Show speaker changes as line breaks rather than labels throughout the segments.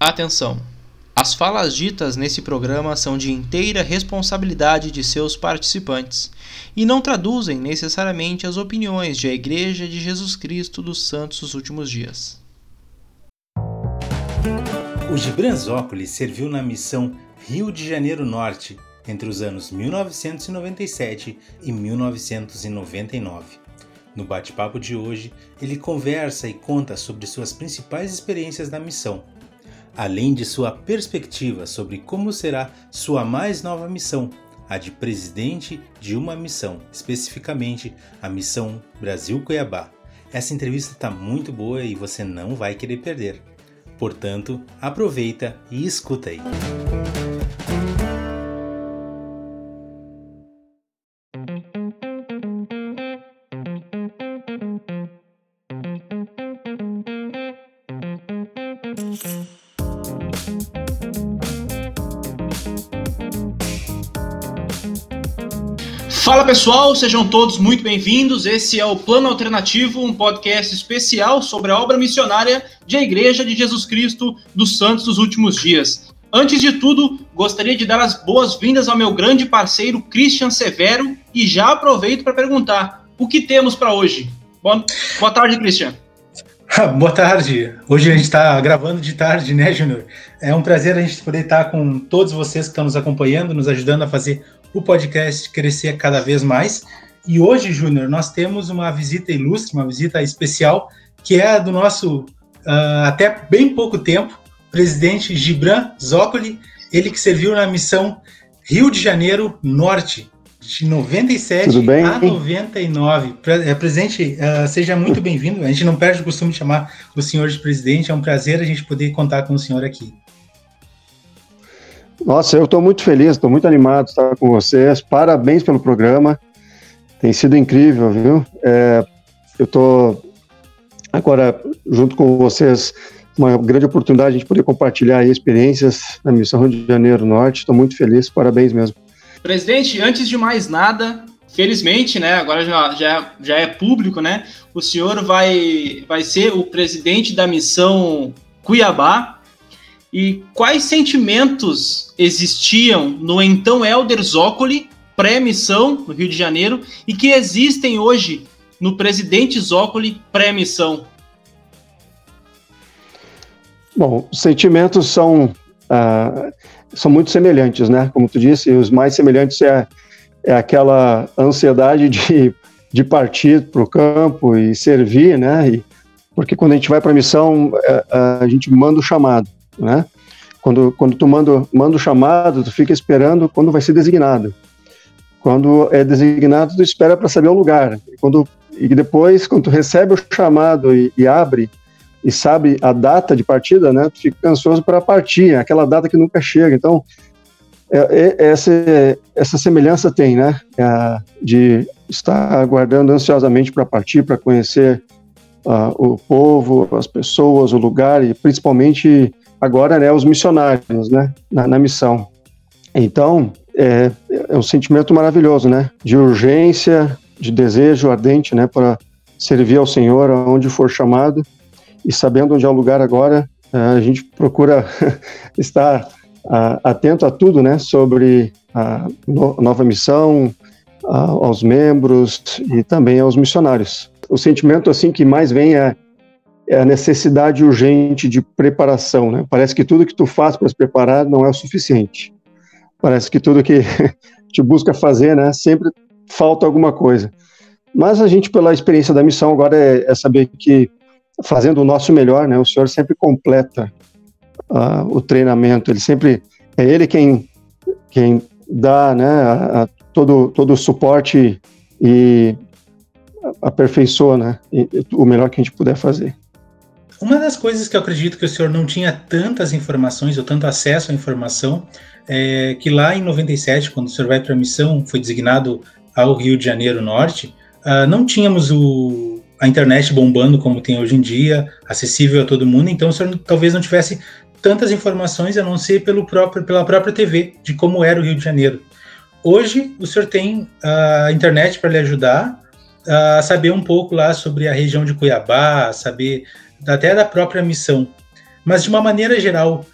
Atenção! As falas ditas nesse programa são de inteira responsabilidade de seus participantes e não traduzem necessariamente as opiniões da Igreja de Jesus Cristo dos Santos dos Últimos Dias.
O Gibranzópolis serviu na missão Rio de Janeiro Norte entre os anos 1997 e 1999. No bate-papo de hoje, ele conversa e conta sobre suas principais experiências na missão além de sua perspectiva sobre como será sua mais nova missão, a de presidente de uma missão, especificamente a missão Brasil-Cuiabá. Essa entrevista está muito boa e você não vai querer perder. Portanto, aproveita e escuta aí.
Pessoal, sejam todos muito bem-vindos. Esse é o Plano Alternativo, um podcast especial sobre a obra missionária de a Igreja de Jesus Cristo dos Santos dos Últimos Dias. Antes de tudo, gostaria de dar as boas-vindas ao meu grande parceiro Christian Severo e já aproveito para perguntar: o que temos para hoje? Boa, boa tarde, Christian.
Boa tarde. Hoje a gente está gravando de tarde, né, Júnior? É um prazer a gente poder estar com todos vocês que estão nos acompanhando, nos ajudando a fazer o podcast crescer cada vez mais. E hoje, Júnior, nós temos uma visita ilustre, uma visita especial, que é do nosso, uh, até bem pouco tempo, presidente Gibran Zócoli, ele que serviu na missão Rio de Janeiro Norte, de 97 a 99. É, presidente, uh, seja muito bem-vindo. A gente não perde o costume de chamar o senhor de presidente. É um prazer a gente poder contar com o senhor aqui.
Nossa, eu estou muito feliz, estou muito animado de estar com vocês. Parabéns pelo programa. Tem sido incrível, viu? É, eu estou agora junto com vocês uma grande oportunidade de poder compartilhar experiências na missão Rio de Janeiro Norte. Estou muito feliz, parabéns mesmo.
Presidente, antes de mais nada, felizmente, né, agora já, já, já é público, né, o senhor vai, vai ser o presidente da missão Cuiabá, e quais sentimentos existiam no então Elder Zócoli, pré-missão, no Rio de Janeiro, e que existem hoje no presidente Zócoli, pré-missão?
Bom, os sentimentos são, ah, são muito semelhantes, né? Como tu disse, os mais semelhantes é, é aquela ansiedade de, de partir para o campo e servir, né? E, porque quando a gente vai para a missão, é, a gente manda o chamado né? Quando, quando tu manda, manda o chamado, tu fica esperando quando vai ser designado. Quando é designado, tu espera para saber o lugar. Quando, e depois, quando tu recebe o chamado e, e abre e sabe a data de partida, né? Tu fica ansioso para partir, aquela data que nunca chega. Então, é, é, essa, essa semelhança tem, né? É, de estar aguardando ansiosamente para partir, para conhecer uh, o povo, as pessoas, o lugar e principalmente agora né, os missionários né, na, na missão. Então, é, é, um sentimento maravilhoso, né? De urgência, de desejo ardente, né? Para servir ao Senhor aonde for chamado e sabendo onde é o lugar agora, é, a gente procura estar atento a tudo, né? Sobre a nova missão, aos membros e também aos missionários. O sentimento assim que mais vem é é a necessidade urgente de preparação, né? Parece que tudo que tu faz para se preparar não é o suficiente. Parece que tudo que te busca fazer, né, sempre falta alguma coisa. Mas a gente, pela experiência da missão, agora é, é saber que fazendo o nosso melhor, né, o Senhor sempre completa uh, o treinamento. Ele sempre é Ele quem quem dá, né, a, a todo todo o suporte e aperfeiçoa, né, o melhor que a gente puder fazer.
Uma das coisas que eu acredito que o senhor não tinha tantas informações ou tanto acesso à informação é que lá em 97, quando o senhor vai para a missão, foi designado ao Rio de Janeiro Norte, uh, não tínhamos o, a internet bombando como tem hoje em dia, acessível a todo mundo, então o senhor talvez não tivesse tantas informações a não ser pelo próprio, pela própria TV de como era o Rio de Janeiro. Hoje o senhor tem a internet para lhe ajudar a saber um pouco lá sobre a região de Cuiabá, saber até da própria missão. mas de uma maneira geral,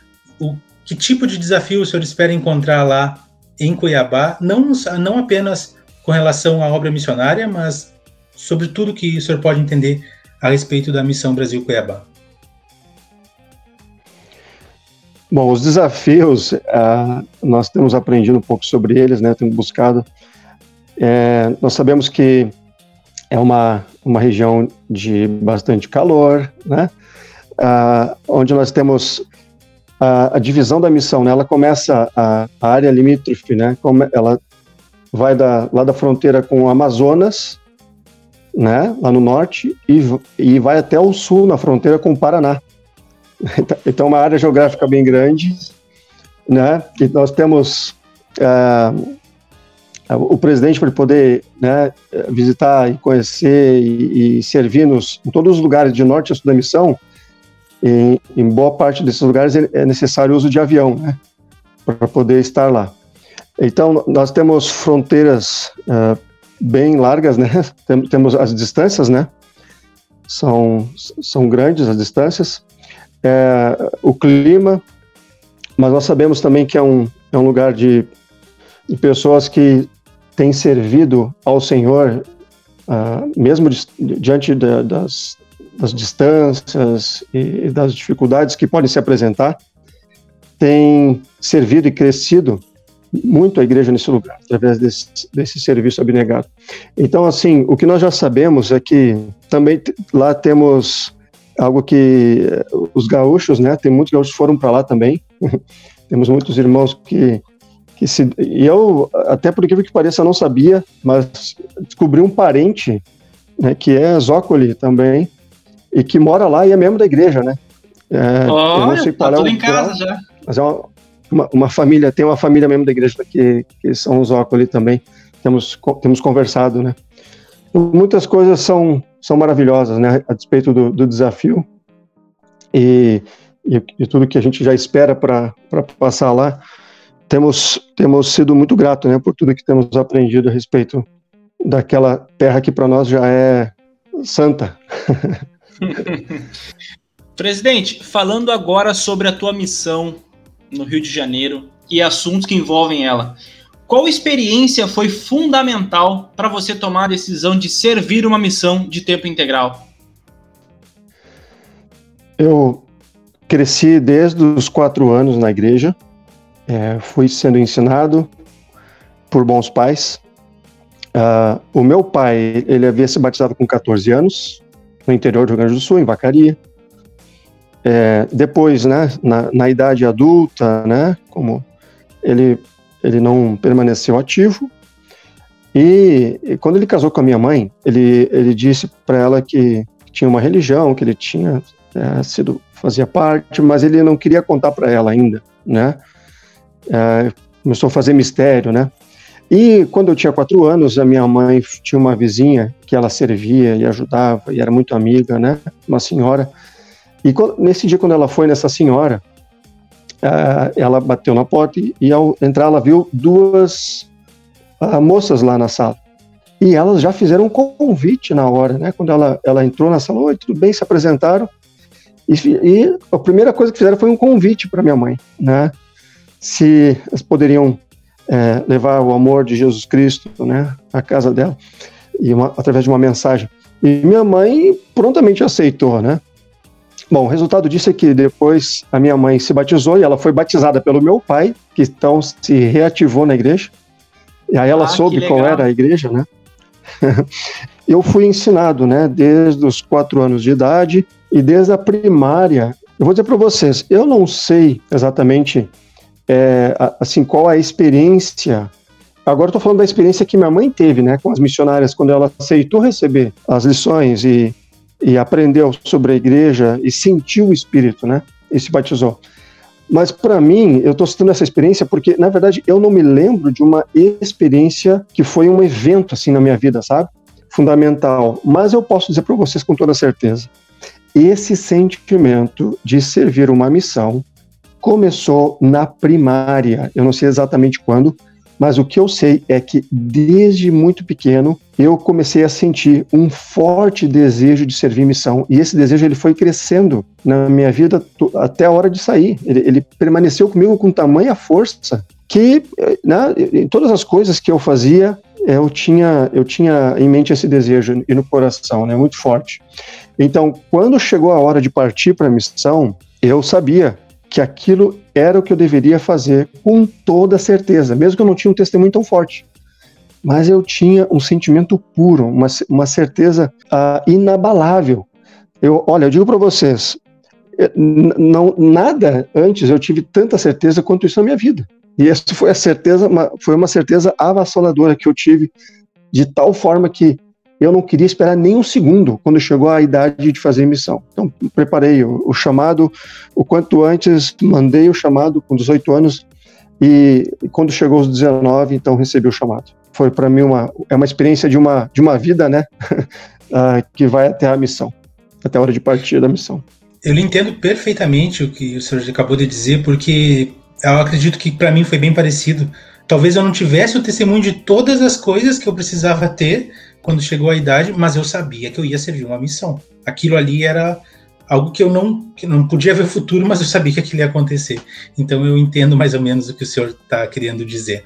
o que tipo de desafio o senhor espera encontrar lá em Cuiabá, não, não apenas com relação à obra missionária, mas sobre tudo que o senhor pode entender a respeito da missão Brasil Cuiabá?
Bom, os desafios, uh, nós temos aprendido um pouco sobre eles, né? Temos buscado. É, nós sabemos que é uma, uma região de bastante calor, né? Uh, onde nós temos a, a, divisão da missão, né? Ela começa a, a área limítrofe, né? Como ela vai da, lá da fronteira com o Amazonas, né? Lá no norte e, e vai até o sul, na fronteira com o Paraná. Então, uma área geográfica bem grande, né? E nós temos uh, o presidente para poder né, visitar e conhecer e, e servir nos, em todos os lugares de norte a sul da missão. Em, em boa parte desses lugares é necessário o uso de avião, né? Para poder estar lá. Então, nós temos fronteiras uh, bem largas, né? temos as distâncias, né? São, são grandes as distâncias é, o clima, mas nós sabemos também que é um, é um lugar de, de pessoas que têm servido ao Senhor, uh, mesmo di, diante das, das distâncias e das dificuldades que podem se apresentar, têm servido e crescido muito a igreja nesse lugar, através desse, desse serviço abnegado. Então, assim, o que nós já sabemos é que também lá temos algo que eh, os gaúchos, né? Tem muitos gaúchos que foram para lá também. Temos muitos irmãos que que se e eu até por incrível que pareça não sabia, mas descobri um parente, né? Que é Zócoli também e que mora lá e é membro da igreja, né?
É, Olha, eu não sei tá tudo em casa já.
Mas é uma, uma, uma, família, tem uma família membro da igreja que, que são Zócoli também. Temos temos conversado, né? Muitas coisas são são maravilhosas, né, a despeito do, do desafio e, e, e, tudo que a gente já espera para passar lá. Temos, temos sido muito gratos né, por tudo que temos aprendido a respeito daquela terra que para nós já é santa.
Presidente, falando agora sobre a tua missão no Rio de Janeiro e assuntos que envolvem ela. Qual experiência foi fundamental para você tomar a decisão de servir uma missão de tempo integral?
Eu cresci desde os quatro anos na igreja, é, fui sendo ensinado por bons pais. Uh, o meu pai, ele havia se batizado com 14 anos, no interior do Rio Grande do Sul, em Vacaria. É, depois, né, na, na idade adulta, né, como ele ele não permaneceu ativo. E, e quando ele casou com a minha mãe, ele, ele disse para ela que tinha uma religião, que ele tinha é, sido fazia parte, mas ele não queria contar para ela ainda, né? É, começou a fazer mistério, né? E quando eu tinha quatro anos, a minha mãe tinha uma vizinha que ela servia e ajudava e era muito amiga, né? Uma senhora. E quando, nesse dia, quando ela foi nessa senhora, uh, ela bateu na porta e, e, ao entrar ela viu duas uh, moças lá na sala. E elas já fizeram um convite na hora, né? Quando ela, ela entrou na sala, oi, tudo bem, se apresentaram. E, e a primeira coisa que fizeram foi um convite para minha mãe, né? Se elas poderiam é, levar o amor de Jesus Cristo, né, à casa dela, e uma, através de uma mensagem. E minha mãe prontamente aceitou, né? Bom, o resultado disso é que depois a minha mãe se batizou e ela foi batizada pelo meu pai, que então se reativou na igreja. E aí ela ah, soube qual era a igreja, né? eu fui ensinado, né, desde os quatro anos de idade e desde a primária. Eu vou dizer para vocês, eu não sei exatamente, é, assim, qual a experiência. Agora estou falando da experiência que minha mãe teve, né, com as missionárias, quando ela aceitou receber as lições e e aprendeu sobre a igreja e sentiu o Espírito, né? E se batizou. Mas para mim, eu estou citando essa experiência porque, na verdade, eu não me lembro de uma experiência que foi um evento assim na minha vida, sabe? Fundamental. Mas eu posso dizer para vocês com toda certeza: esse sentimento de servir uma missão começou na primária. Eu não sei exatamente quando, Mas o que eu sei é que desde muito pequeno eu comecei a sentir um forte desejo de servir missão e esse desejo ele foi crescendo na minha vida até a hora de sair. Ele, ele permaneceu comigo com tamanha força que né, em todas as coisas que eu fazia eu tinha eu tinha em mente esse desejo e no coração, né, muito forte. Então, quando chegou a hora de partir para a missão, eu sabia que aquilo era o que eu deveria fazer com toda certeza, mesmo que eu não tinha um testemunho tão forte. Mas eu tinha um sentimento puro, uma, uma certeza uh, inabalável. Eu, olha, eu digo para vocês, eh, não, nada antes eu tive tanta certeza quanto isso na minha vida. E essa foi a certeza, uma, foi uma certeza avassaladora que eu tive, de tal forma que eu não queria esperar nem um segundo quando chegou a idade de fazer missão. Então, preparei o, o chamado o quanto antes, mandei o chamado com 18 anos e, e quando chegou aos 19, então recebi o chamado. Foi para mim uma é uma experiência de uma de uma vida, né, uh, que vai até a missão, até a hora de partir da missão.
Eu entendo perfeitamente o que o senhor acabou de dizer, porque eu acredito que para mim foi bem parecido. Talvez eu não tivesse o testemunho de todas as coisas que eu precisava ter quando chegou a idade, mas eu sabia que eu ia servir uma missão. Aquilo ali era algo que eu não, que não podia ver futuro, mas eu sabia que aquilo ia acontecer. Então eu entendo mais ou menos o que o senhor está querendo dizer.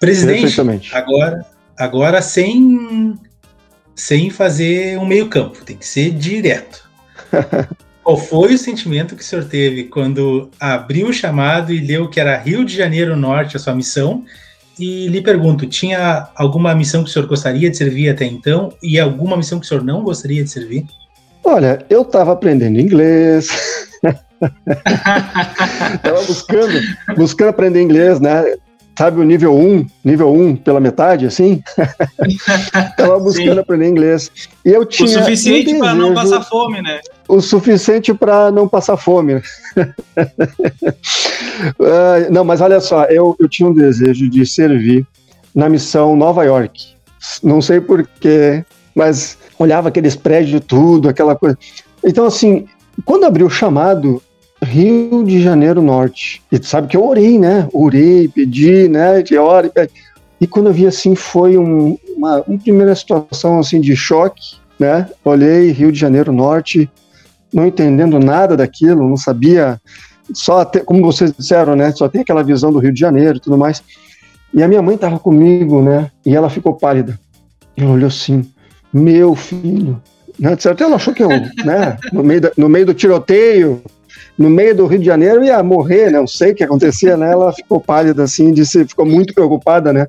Presidente, agora, agora sem, sem fazer um meio campo, tem que ser direto. Qual foi o sentimento que o senhor teve quando abriu o chamado e leu que era Rio de Janeiro Norte a sua missão e lhe pergunto, tinha alguma missão que o senhor gostaria de servir até então e alguma missão que o senhor não gostaria de servir?
Olha, eu estava aprendendo inglês. Estava buscando, buscando aprender inglês, né? Sabe o nível 1, nível 1 pela metade, assim? Estava buscando Sim. aprender inglês. E eu tinha
o suficiente um para não passar fome, né?
O suficiente para não passar fome. uh, não, mas olha só, eu, eu tinha um desejo de servir na missão Nova York. Não sei porquê, mas olhava aqueles prédios, tudo, aquela coisa. Então, assim, quando abriu o chamado, Rio de Janeiro Norte, e tu sabe que eu orei, né? Orei, pedi, né? De hora, e quando eu vi assim, foi um, uma, uma primeira situação assim de choque, né? Olhei Rio de Janeiro Norte, não entendendo nada daquilo, não sabia, só até, como vocês disseram, né? Só tem aquela visão do Rio de Janeiro e tudo mais. E a minha mãe estava comigo, né? E ela ficou pálida. Ela olhou assim, meu filho. Né? Certo? Ela achou que eu, né? No meio, da, no meio do tiroteio, no meio do Rio de Janeiro, ia morrer, né? Não sei o que acontecia, né? Ela ficou pálida assim, disse, ficou muito preocupada, né?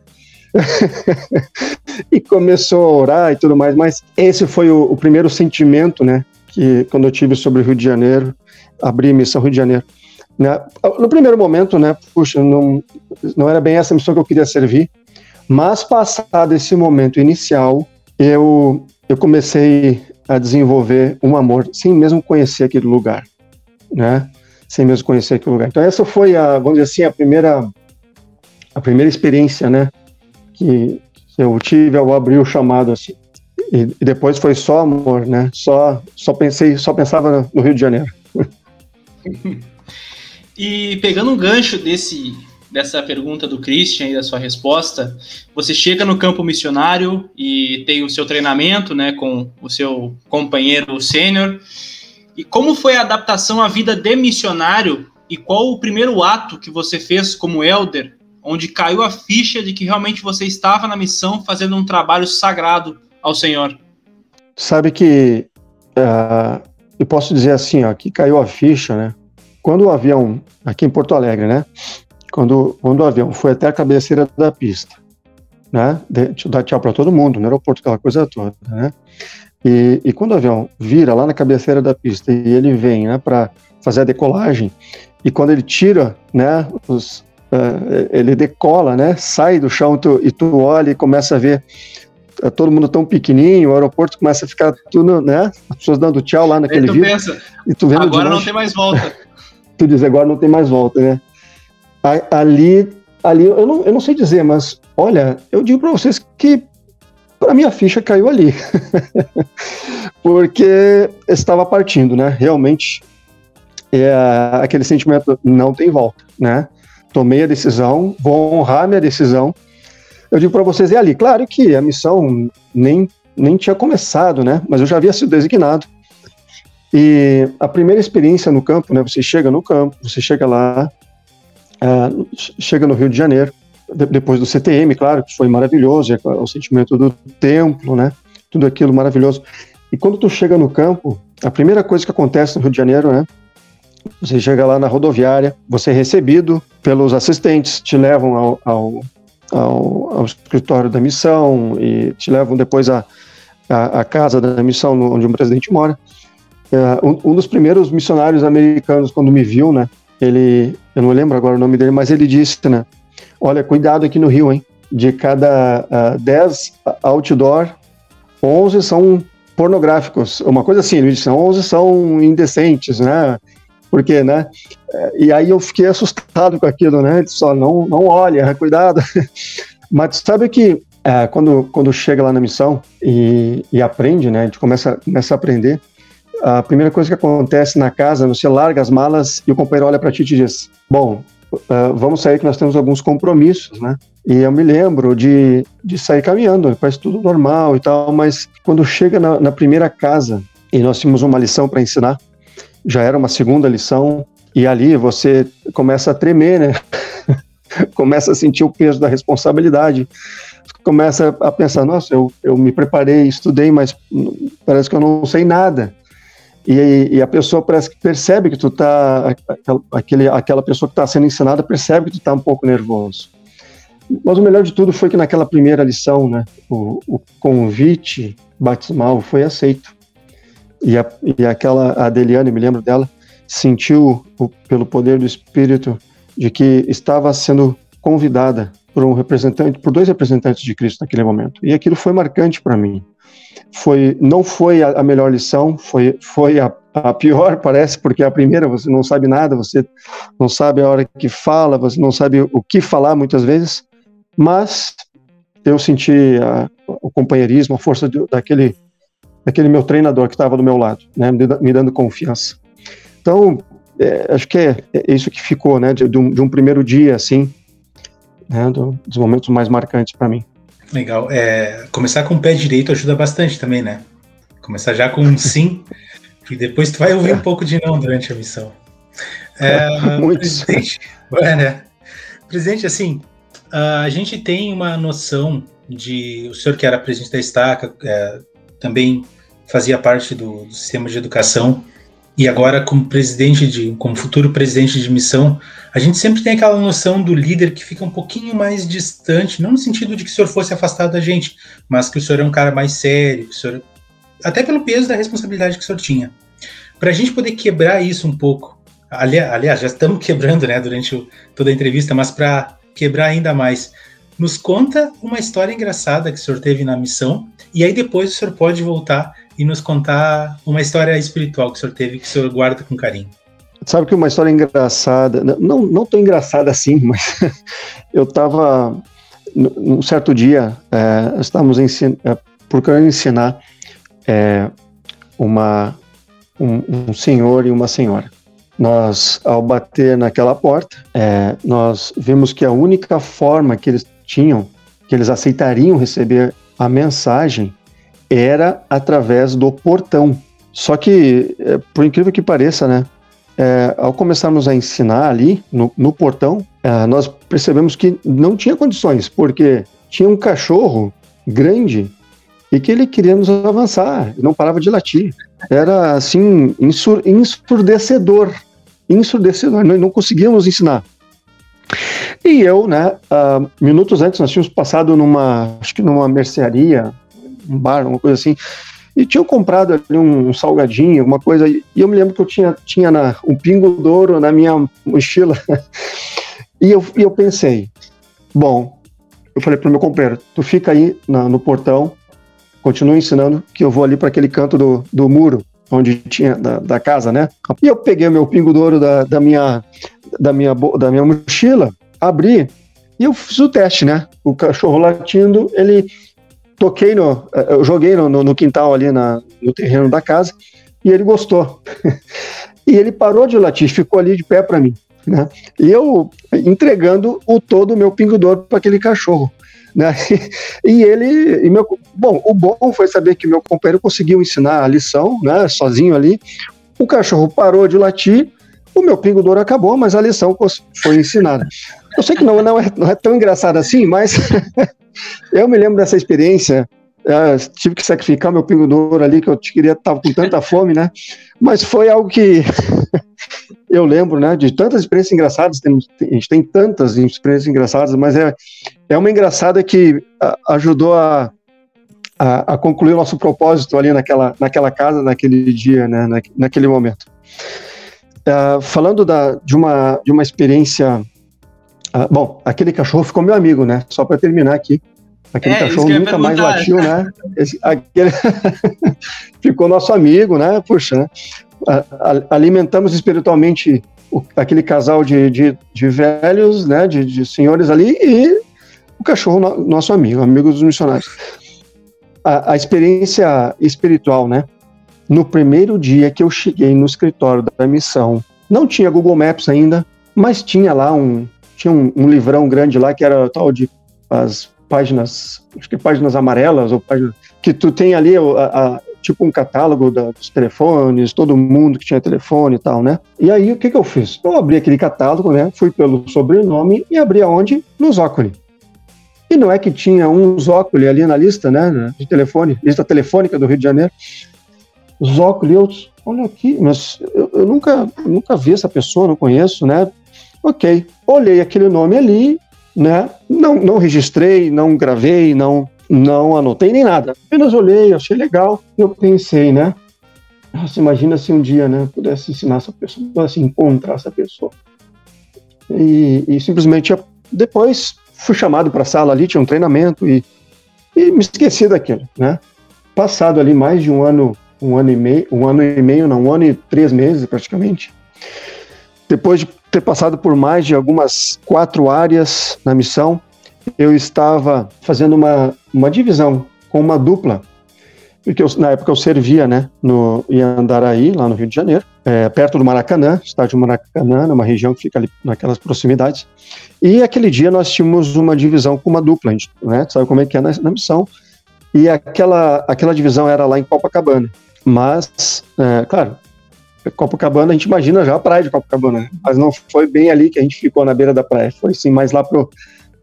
e começou a orar e tudo mais, mas esse foi o, o, primeiro sentimento, né? Que quando eu tive sobre o Rio de Janeiro, abri a missão Rio de Janeiro. Né? No primeiro momento, né? Puxa, não, não era bem essa missão que eu queria servir, mas passado esse momento inicial, eu, eu comecei a desenvolver um amor, sem mesmo conhecer aquele lugar, né? Sem mesmo conhecer aquele lugar. Então essa foi a, vamos dizer assim, a primeira, a primeira experiência, né? Que, que eu tive ao abrir o chamado assim. E, e, depois foi só amor, né? Só, só pensei, só pensava no Rio de Janeiro.
e pegando um gancho desse dessa pergunta do Christian e da sua resposta, você chega no campo missionário e tem o seu treinamento, né, com o seu companheiro sênior. E como foi a adaptação à vida de missionário e qual o primeiro ato que você fez como elder, onde caiu a ficha de que realmente você estava na missão fazendo um trabalho sagrado ao Senhor?
Sabe que uh, eu posso dizer assim, ó, que caiu a ficha, né? Quando o avião aqui em Porto Alegre, né? quando, quando o avião foi até a cabeceira da pista, né? Eu dar tchau para todo mundo no aeroporto, aquela coisa toda, né? E, e, quando o avião vira lá na cabeceira da pista e ele vem, né, para fazer a decolagem, e quando ele tira, né, os, uh, ele decola, né, sai do chão tu, e tu olha e começa a ver uh, todo mundo tão pequenininho, o aeroporto começa a ficar tudo, né, as pessoas dando tchau lá naquele vídeo.
Pensa, e tu vendo agora não tem mais volta.
tu diz, agora não tem mais volta, né? ali, ali eu, não, eu não sei dizer, mas olha, eu digo para vocês que para minha ficha caiu ali, porque estava partindo, né? Realmente, é, aquele sentimento não tem volta, né? tomei a decisão, vou honrar minha decisão. Eu digo para vocês, é ali. Claro que a missão nem, nem tinha começado, né? Mas eu já havia sido designado. E a primeira experiência no campo, né? Você chega no campo, você chega lá, uh, chega no Rio de Janeiro, de, depois do CTM, claro, que foi maravilhoso, é, o sentimento do templo, né? Tudo aquilo maravilhoso. E quando tu chega no campo, a primeira coisa que acontece no Rio de Janeiro, né? Você chega lá na rodoviária, você é recebido pelos assistentes, te levam ao, ao, ao, ao escritório da missão e te levam depois à, à, à casa da missão onde o presidente mora. É, um, um, dos primeiros missionários americanos, quando me viu, né? Ele, eu não lembro agora o nome dele, mas ele disse, né? Olha, cuidado aqui no Rio, hein? De cada 10 uh, outdoor, 11 são pornográficos. Uma coisa assim, ele disse, 11 são indecentes, né? Porque, né? É, e aí eu fiquei assustado com aquilo, né? Ele disse, ó, não, não olha, cuidado. Mas sabe que é, quando, quando chega lá na missão e, e aprende, né? A gente começa, começa a aprender a primeira coisa que acontece na casa, você larga as malas e o companheiro olha para ti e te diz: Bom, uh, vamos sair que nós temos alguns compromissos, né? E eu me lembro de, de sair caminhando, parece tudo normal e tal, mas quando chega na, na primeira casa e nós tínhamos uma lição para ensinar, já era uma segunda lição, e ali você começa a tremer, né? começa a sentir o peso da responsabilidade, começa a pensar: nossa, eu, eu me preparei, estudei, mas parece que eu não sei nada. E, e, a pessoa parece que percebe que tu tá aquele, aquela pessoa que está sendo ensinada percebe que tu está um pouco nervoso. Mas o melhor de tudo foi que naquela primeira lição, né, o, o convite batismal foi aceito. E, a, e aquela Adeliane, me lembro dela, sentiu o, pelo poder do Espírito de que estava sendo convidada por um representante, por dois representantes de Cristo naquele momento. E aquilo foi marcante para mim foi não foi a, a melhor lição, foi, foi a, a, pior, parece, porque a primeira você não sabe nada, você não sabe a hora que fala, você não sabe o que falar muitas vezes, mas eu senti a, o companheirismo, a força de, daquele, daquele meu treinador que estava do meu lado, né, me, dando confiança. Então, é, acho que é, é, isso que ficou, né, de, de, um, de um primeiro dia, assim, né, do, dos momentos mais marcantes para mim.
Legal. É, começar com o pé direito ajuda bastante também, né? Começar já com um sim, e depois tu vai ouvir um pouco de não durante a missão. É, presidente, é, né? presidente, assim, a gente tem uma noção de. O senhor que era presidente da Estaca é, também fazia parte do, do sistema de educação e agora como presidente de, como futuro presidente de missão, a gente sempre tem aquela noção do líder que fica um pouquinho mais distante, não no sentido de que o senhor fosse afastado da gente, mas que o senhor é um cara mais sério, que o senhor, até pelo peso da responsabilidade que o senhor tinha. Para a gente poder quebrar isso um pouco, aliás, já estamos quebrando, né, durante o, toda a entrevista, mas para quebrar ainda mais, nos conta uma história engraçada que o senhor teve na missão, e aí depois o senhor pode voltar e nos contar uma história espiritual que o senhor teve, que o senhor guarda com carinho.
Sabe que uma história engraçada, não, não tão engraçada assim, mas eu estava, num certo dia, é, estávamos ensin é, procurando ensinar é, uma, um, um, senhor e uma senhora. Nós, ao bater naquela porta, é, nós vimos que a única forma que eles tinham, que eles aceitariam receber a mensagem, era através do portão. Só que, é, por incrível que pareça, né? É, ao começarmos a ensinar ali no, no portão, é, nós percebemos que não tinha condições, porque tinha um cachorro grande e que ele queria nos avançar, não parava de latir. Era assim, ensur, ensurdecedor. Ensurdecedor, nós não conseguíamos ensinar. E eu, né, uh, minutos antes, nós tínhamos passado numa, acho que numa mercearia, um bar, uma coisa assim. E tinham comprado ali um, salgadinho, alguma coisa. E eu me lembro que eu tinha, tinha na, um pingo d'ouro na minha mochila. e, eu, e eu pensei, bom, eu falei para o meu companheiro, tu fica aí na, no portão, continua ensinando que eu vou ali para aquele canto do, do muro, onde tinha da, da, casa, né? E eu peguei o meu pingo d'ouro da, da, minha, da, minha, da minha mochila, abri e eu fiz o teste, né? O cachorro latindo, ele toquei no. Eh, eu joguei no, no, no quintal ali na, no terreno da casa e ele gostou. e ele parou de latir, ficou ali de pé para mim. né? E eu entregando o todo o meu pingo d'ouro para aquele cachorro. Né? E ele, e meu, bom, o bom foi saber que meu companheiro conseguiu ensinar a lição, né, sozinho ali. O cachorro parou de latir, o meu pingo d'ouro acabou, mas a lição foi ensinada. Eu sei que não, não, é, não é tão engraçado assim, mas eu me lembro dessa experiência. É, tive que sacrificar meu pingo d'ouro ali, que eu queria estar com tanta fome, né? Mas foi algo que eu lembro, né, de tantas experiências engraçadas, temos, a gente tem tantas experiências engraçadas, mas é, é uma engraçada que ajudou a, a, a, concluir o nosso propósito ali naquela, naquela casa, naquele dia, né, na, naquele momento. Uh, falando da, de, uma, de uma experiência. Uh, bom, aquele cachorro ficou meu amigo, né? Só para terminar aqui. Aquele é, cachorro nunca mais latiu, né? Esse, aquele ficou nosso amigo, né? Puxa, né? alimentamos espiritualmente o, aquele casal de, de, de velhos, né, de, de, senhores ali, e o cachorro, no, nosso amigo, amigo dos missionários. A, a, experiência espiritual, né? No primeiro dia que eu cheguei no escritório da missão, não tinha Google Maps ainda, mas tinha lá um, tinha um, um livrão grande lá que era tal de as páginas, acho que páginas amarelas ou páginas que tu tem ali a, a, tipo um catálogo da, dos telefones, todo mundo que tinha telefone e tal, né? E aí o que, que eu fiz? Eu abri aquele catálogo, né? Fui pelo sobrenome e abri aonde? No Zócoli. E não é que tinha um Zócoli ali na lista, né? De telefone, lista telefônica do Rio de Janeiro. Zócoli, eu, olha aqui, mas eu, eu nunca, nunca vi essa pessoa, não conheço, né? Ok, olhei aquele nome ali, né? Não, não registrei, não gravei, não não anotei nem nada, apenas olhei, achei legal. Eu pensei, né? Nossa, imagina se um dia, né, pudesse ensinar essa pessoa, pudesse encontrar essa pessoa. E, e simplesmente depois fui chamado para a sala ali, tinha um treinamento e, e me esqueci daquilo, né? Passado ali mais de um ano, um ano e meio, um ano e meio, não, um ano e três meses praticamente. Depois de ter passado por mais de algumas quatro áreas na missão, eu estava fazendo uma, uma divisão com uma dupla, porque eu, na época eu servia né, no, em Andaraí, lá no Rio de Janeiro, é, perto do Maracanã, estádio Maracanã, numa região que fica ali naquelas proximidades. E aquele dia nós tínhamos uma divisão com uma dupla, a gente né, sabe como é que é na, na missão, e aquela, aquela divisão era lá em Copacabana. Mas, é, claro, Copacabana, a gente imagina já a praia de Copacabana, né? mas não foi bem ali que a gente ficou na beira da praia, foi sim mais lá para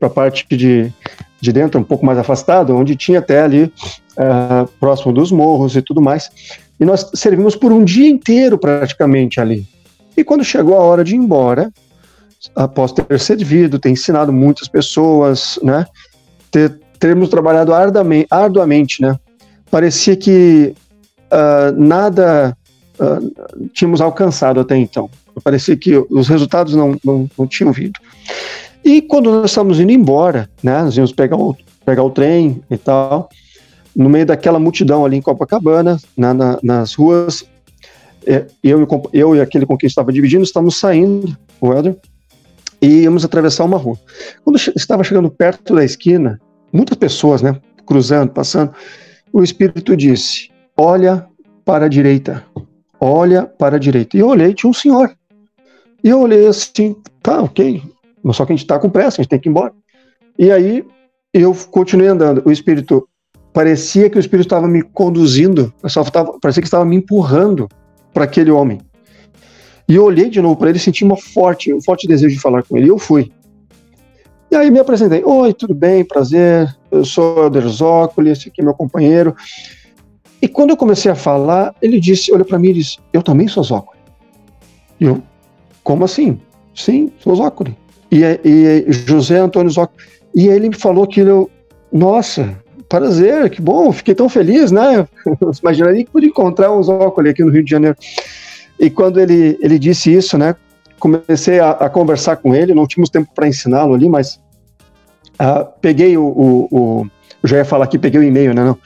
a parte de, de dentro, um pouco mais afastado, onde tinha até ali uh, próximo dos morros e tudo mais. E nós servimos por um dia inteiro praticamente ali. E quando chegou a hora de ir embora, após ter servido, ter ensinado muitas pessoas, né, ter, termos trabalhado arduamente, arduamente né, parecia que uh, nada uh, tínhamos alcançado até então. Parecia que os resultados não, não, não tinham vindo. E quando nós estávamos indo embora, né, nós íamos pegar o, pegar o trem e tal, no meio daquela multidão ali em Copacabana, na, na, nas ruas, é, eu, eu e aquele com quem estava dividindo estávamos saindo, o Helder, e íamos atravessar uma rua. Quando estava chegando perto da esquina, muitas pessoas, né, cruzando, passando, o Espírito disse: Olha para a direita, olha para a direita. E eu olhei, tinha um senhor. E eu olhei assim, tá, ok, mas só que a gente está com pressa, a gente tem que ir embora. E aí eu continuei andando. O espírito parecia que o espírito estava me conduzindo, só tava, parecia que estava me empurrando para aquele homem. E eu olhei de novo para ele senti uma forte, um forte desejo de falar com ele. E eu fui. E aí me apresentei. Oi, tudo bem? Prazer. Eu sou Elder Zócoli, esse aqui é meu companheiro. E quando eu comecei a falar, ele disse, olhou para mim e disse: Eu também sou Zócoli. E eu, como assim? Sim, sou Zócoli e, e José Antônio Zocco. E ele me falou que eu, nossa, prazer, que bom, fiquei tão feliz, né? Imaginaria que podia encontrar um Zócoli aqui no Rio de Janeiro. E quando ele, ele disse isso, né? Comecei a, a conversar com ele, não tínhamos tempo para ensiná-lo ali, mas uh, peguei o, o, o, Eu já ia falar aqui, peguei o e-mail, né? Não.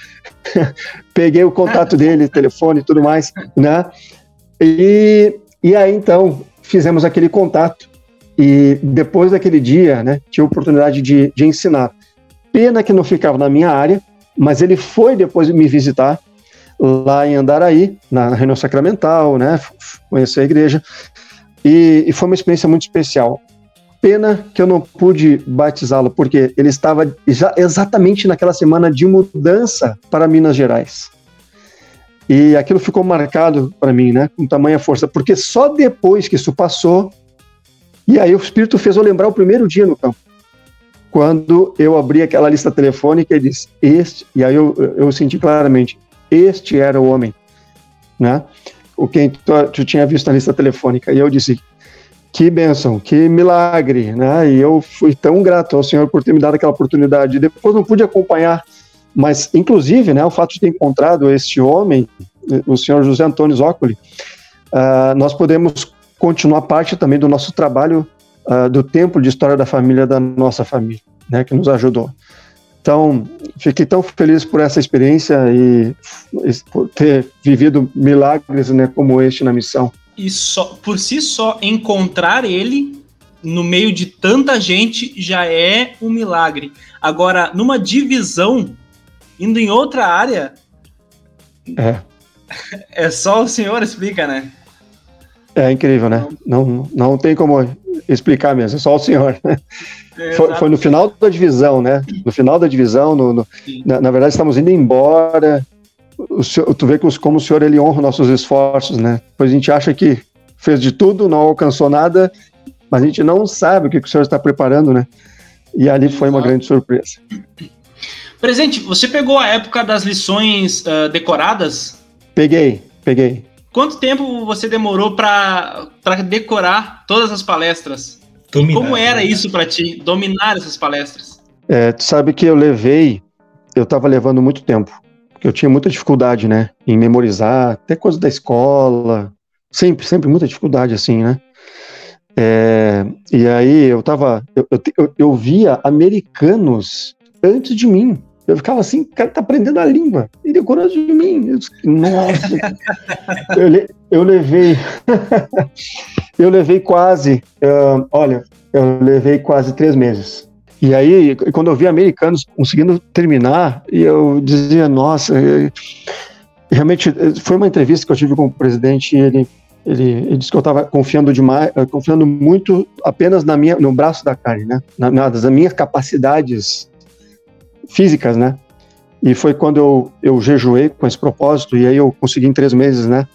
peguei o contato dele, telefone e tudo mais, né? E, e aí então fizemos aquele contato. E depois daquele dia, né, tive a oportunidade de, de ensinar. Pena que não ficava na minha área, mas ele foi depois me visitar lá em Andaraí, na, reunião sacramental, né, conhecer a igreja. e, e foi uma experiência muito especial. Pena que eu não pude batizá-lo, porque ele estava já exatamente naquela semana de mudança para Minas Gerais. E aquilo ficou marcado para mim, né, com tamanha força, porque só depois que isso passou, e aí o Espírito fez eu lembrar o primeiro dia no campo, quando eu abri aquela lista telefônica e disse, este, e aí eu, eu senti claramente, este era o homem, né, o quem tu, tu tinha visto na lista telefônica, e eu disse, que bênção, que milagre, né? E eu fui tão grato ao Senhor por ter me dado aquela oportunidade. Depois não pude acompanhar, mas inclusive, né, o fato de ter encontrado este homem, o senhor José Antônio Zócoli, uh, nós podemos continuar parte também do nosso trabalho uh, do Templo de História da Família da nossa família, né, que nos ajudou. Então, fiquei tão feliz por essa experiência e, e por ter vivido milagres né, como este na missão
e só por si só encontrar ele no meio de tanta gente já é um milagre. Agora, numa divisão, indo em outra área,
é,
é só o senhor explica, né?
É incrível, né? Não, não tem como explicar mesmo, é só o senhor. É, foi, foi, no final da divisão, né? No final da divisão, no, no na, na, verdade, estamos indo embora o senhor, tu vê como o senhor ele honra nossos esforços, né? Pois a gente acha que fez de tudo, não alcançou nada, mas a gente não sabe o que, que o senhor está preparando, né? E ali foi uma grande surpresa.
Presente, você pegou a época das lições uh, decoradas?
Peguei, peguei.
Quanto tempo você demorou para decorar todas as palestras? Dominar, Como era né? isso para ti, dominar essas palestras?
É, tu sabe que eu levei, eu estava levando muito tempo porque eu tinha muita dificuldade, né, em memorizar, até coisas da escola, sempre, sempre muita dificuldade, assim, né. É, e aí eu tava, eu, eu, eu, via americanos antes de mim, eu ficava assim, o cara tá aprendendo a língua, e decorou antes de mim, eu nossa, eu, eu levei, eu levei quase, uh, olha, eu levei quase três meses e aí, quando eu vi americanos conseguindo terminar, eu dizia, nossa, realmente foi uma entrevista que eu tive com o presidente e ele, ele, ele disse que eu estava confiando demais, eh, confiando muito apenas na minha, no braço da carne, né? Na, nas minhas capacidades físicas, né? E foi quando eu, eu jejuei com esse propósito, e aí eu consegui em três meses, né?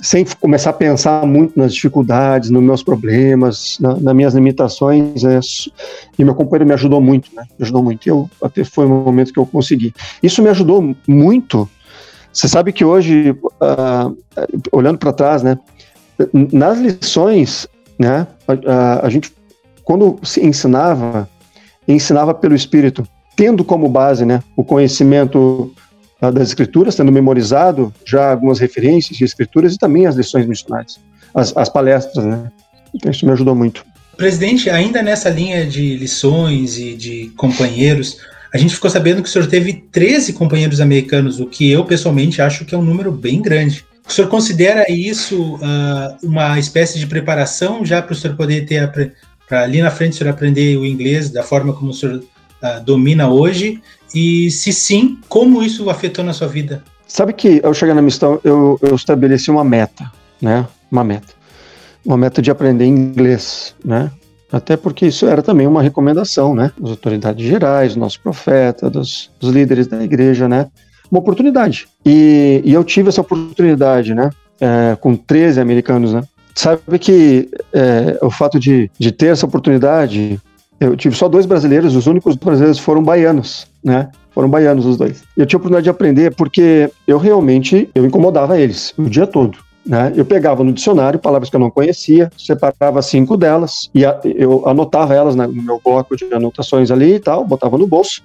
Sem começar a pensar muito nas dificuldades, nos meus problemas, na, nas minhas limitações. É, e meu companheiro me ajudou muito, né? Me ajudou muito. Eu, até foi um momento que eu consegui. Isso me ajudou muito. Você sabe que hoje, uh, olhando para trás, né? Nas lições, né? A, a gente, quando se ensinava, ensinava pelo Espírito tendo como base né, o conhecimento uh, das escrituras, tendo memorizado já algumas referências de escrituras e também as lições missionárias, as, as palestras, né? Então isso me ajudou muito.
Presidente, ainda nessa linha de lições e de companheiros, a gente ficou sabendo que o senhor teve 13 companheiros americanos, o que eu pessoalmente acho que é um número bem grande. O senhor considera isso uh, uma espécie de preparação já para o senhor poder ter para ali na frente o senhor aprender o inglês da forma como o senhor uh, domina hoje? E se sim, como isso afetou na sua vida?
Sabe que ao chegar na missão, eu, eu estabeleci uma meta, né? Uma meta. Uma meta de aprender inglês, né? Até porque isso era também uma recomendação, né? Das autoridades gerais, do nosso profeta, dos, dos líderes da igreja, né? Uma oportunidade. E, e eu tive essa oportunidade, né? É, com 13 americanos, né? Sabe que é, o fato de, de ter essa oportunidade eu tive só dois brasileiros, os únicos brasileiros foram baianos, né? Foram baianos os dois. Eu tinha a oportunidade de aprender porque eu realmente eu incomodava eles o dia todo. Né? Eu pegava no dicionário palavras que eu não conhecia, separava cinco delas e eu anotava elas no meu bloco de anotações ali e tal, botava no bolso.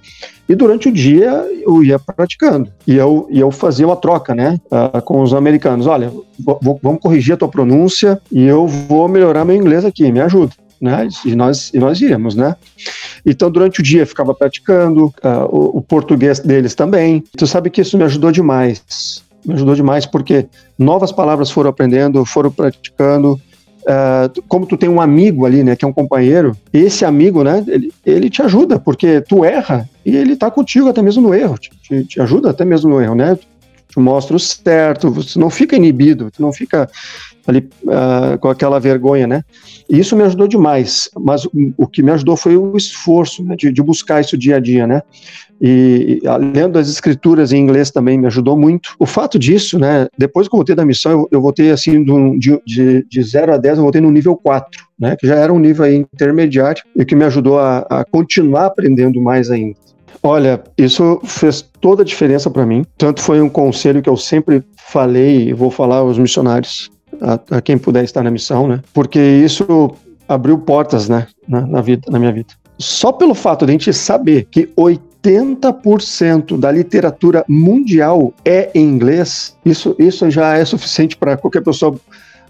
E durante o dia eu ia praticando. E eu, e eu fazia uma troca, né, uh, com os americanos. Olha, vamos corrigir a tua pronúncia e eu vou melhorar meu inglês aqui, me ajuda né? E nós, e nós íamos, né? Então, durante o dia, ficava praticando uh, o, o, português deles também. Tu sabe que isso me ajudou demais. Me ajudou demais porque novas palavras foram aprendendo, foram praticando. Uh, como tu tem um amigo ali, né, que é um companheiro, esse amigo, né, ele, ele te ajuda, porque tu erra e ele tá contigo até mesmo no erro, te, te ajuda até mesmo no erro, né? te mostra o certo, você não fica inibido, tu não fica ali uh, com aquela vergonha, né? E isso me ajudou demais, mas o, que me ajudou foi o esforço né, de, de, buscar isso dia a dia, né? E, e lendo as escrituras em inglês também me ajudou muito. O fato disso, né? Depois que eu voltei da missão, eu, eu voltei assim de, de, de 0 a 10, eu voltei no nível 4, né? Que já era um nível intermediário e que me ajudou a, a continuar aprendendo mais ainda. Olha, isso fez toda a diferença para mim. Tanto foi um conselho que eu sempre falei e vou falar aos missionários, a, a, quem puder estar na missão, né? Porque isso abriu portas, né, na, na, vida, na minha vida. Só pelo fato de a gente saber que 80% da literatura mundial é em inglês, isso, isso já é suficiente para qualquer pessoa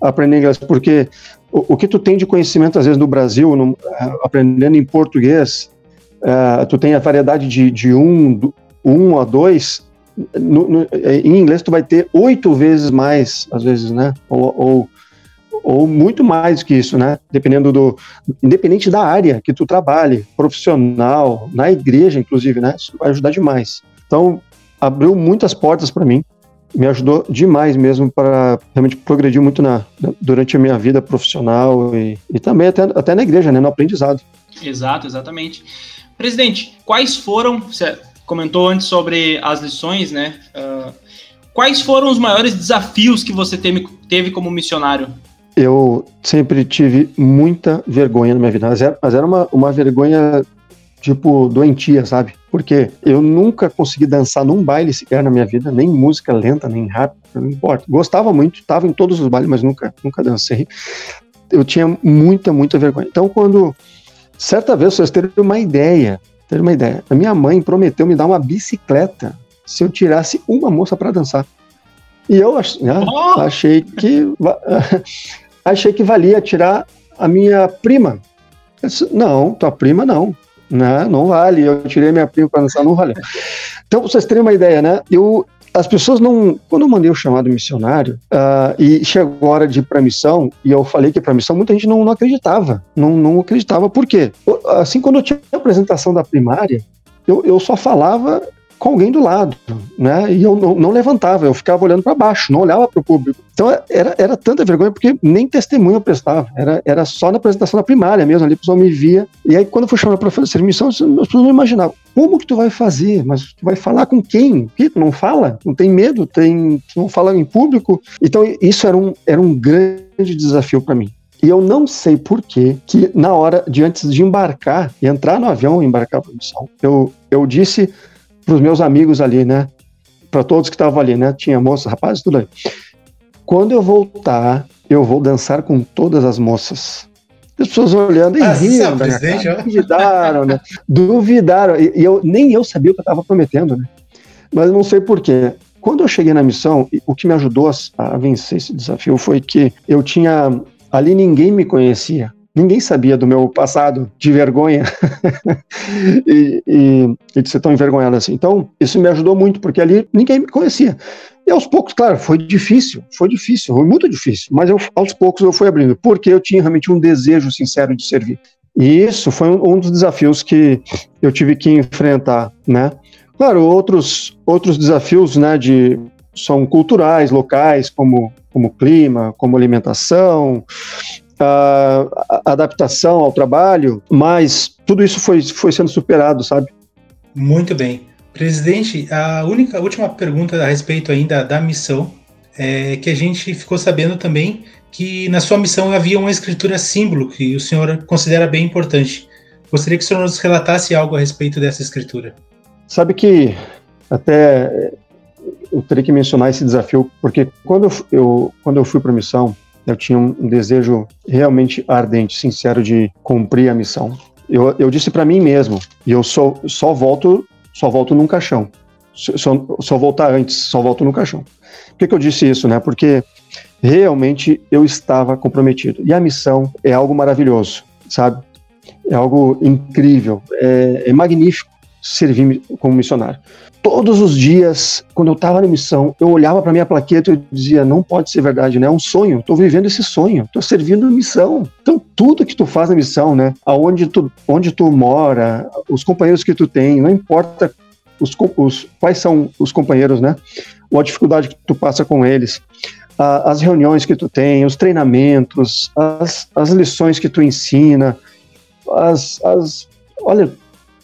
aprender inglês, porque o, o, que tu tem de conhecimento, às vezes, no Brasil, no, aprendendo em português, uh, tu tem a variedade de, de um, um a dois, no, no, em inglês tu vai ter oito vezes mais, às vezes, né? Ou, ou, ou, muito mais que isso, né? Dependendo do, independente da área que tu trabalhe, profissional, na igreja, inclusive, né? Isso vai ajudar demais. Então, abriu muitas portas para mim, me ajudou demais mesmo para realmente progredir muito na, durante a minha vida profissional e, e também até, até na igreja, né? No aprendizado.
Exato, exatamente. Presidente, quais foram, comentou antes sobre as lições, né? Uh, quais foram os maiores desafios que você teve, teve como missionário?
Eu sempre tive muita vergonha na minha vida, mas era, mas era uma, uma vergonha tipo doentia, sabe? Porque eu nunca consegui dançar num baile sequer na minha vida, nem música lenta, nem rápida, não importa. Gostava muito, estava em todos os bailes, mas nunca, nunca dancei. Eu tinha muita, muita vergonha. Então, quando Certa vez, vocês terem uma ideia, ter uma ideia, a minha mãe prometeu me dar uma bicicleta se eu tirasse uma moça para dançar. E eu né, oh! achei que achei que valia tirar a minha prima. Disse, não, tua prima não. Né, não vale. Eu tirei minha prima para dançar, não valeu. Então, vocês terem uma ideia, né? Eu, as pessoas não. Quando eu mandei o chamado missionário uh, e chegou a hora de ir para missão, e eu falei que para missão, muita gente não, não acreditava. Não, não acreditava. Por quê? Assim, quando eu tinha a apresentação da primária, eu, eu só falava com alguém do lado, né? E eu não, não levantava, eu ficava olhando para baixo, não olhava para o público. Então era, era tanta vergonha porque nem testemunho eu prestava, era, era só na apresentação da primária mesmo, ali o pessoal me via. E aí quando eu fui chamar para fazer missão, as pessoas não imaginavam, como que tu vai fazer? Mas tu vai falar com quem? Que tu não fala? Não tem medo? Tem, tu não fala em público? Então isso era um, era um grande desafio para mim. E eu não sei por que, que na hora de antes de embarcar, entrar no avião e embarcar para a missão, eu, eu disse para os meus amigos ali, né? Para todos que estavam ali, né? Tinha moças, rapazes, tudo aí. Quando eu voltar, eu vou dançar com todas as moças. As pessoas olhando e ah, rindo, né, duvidaram, né? Duvidaram. E, e, eu, nem eu sabia o que eu estava prometendo, né? Mas não sei porquê. Quando eu cheguei na missão, o que me ajudou a, a vencer esse desafio foi que eu tinha. Ali ninguém me conhecia ninguém sabia do meu passado de vergonha e, e, e, de ser tão envergonhado assim. Então, isso me ajudou muito, porque ali ninguém me conhecia. E aos poucos, claro, foi difícil, foi difícil, foi muito difícil, mas eu, aos poucos eu fui abrindo, porque eu tinha realmente um desejo sincero de servir. E isso foi um, um dos desafios que eu tive que enfrentar, né? Claro, outros, outros desafios, né, de são culturais, locais, como, como clima, como alimentação, a adaptação ao trabalho, mas tudo isso foi, foi sendo superado, sabe?
Muito bem. Presidente, a única última pergunta a respeito ainda da missão é que a gente ficou sabendo também que na sua missão havia uma escritura símbolo que o senhor considera bem importante. Gostaria que o senhor nos relatasse algo a respeito dessa escritura.
Sabe que até eu teria que mencionar esse desafio, porque quando eu, eu quando eu fui para a missão, eu tinha um desejo realmente ardente, sincero de cumprir a missão. Eu, eu disse para mim mesmo, e eu só, só volto só volto num caixão. Só, só voltar antes, só volto no caixão. Por que, que eu disse isso, né? Porque realmente eu estava comprometido. E a missão é algo maravilhoso, sabe? É algo incrível, é, é magnífico servir como missionário todos os dias, quando eu estava na missão, eu olhava para minha plaqueta e dizia: não pode ser verdade, né? É um sonho. Estou vivendo esse sonho. Estou servindo a missão. Então, tudo que tu faz na missão, né? Aonde tu, onde tu mora, os companheiros que tu tem, não importa os, os, quais são os companheiros, né? Ou a dificuldade que tu passa com eles. as reuniões que tu tem, os treinamentos, as, as lições que tu ensina, as, as, olha,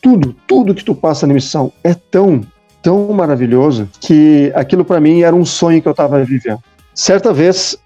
tudo, tudo que tu passa na missão é tão, tão maravilhoso que aquilo para mim era um sonho que eu estava vivendo. Certa vez,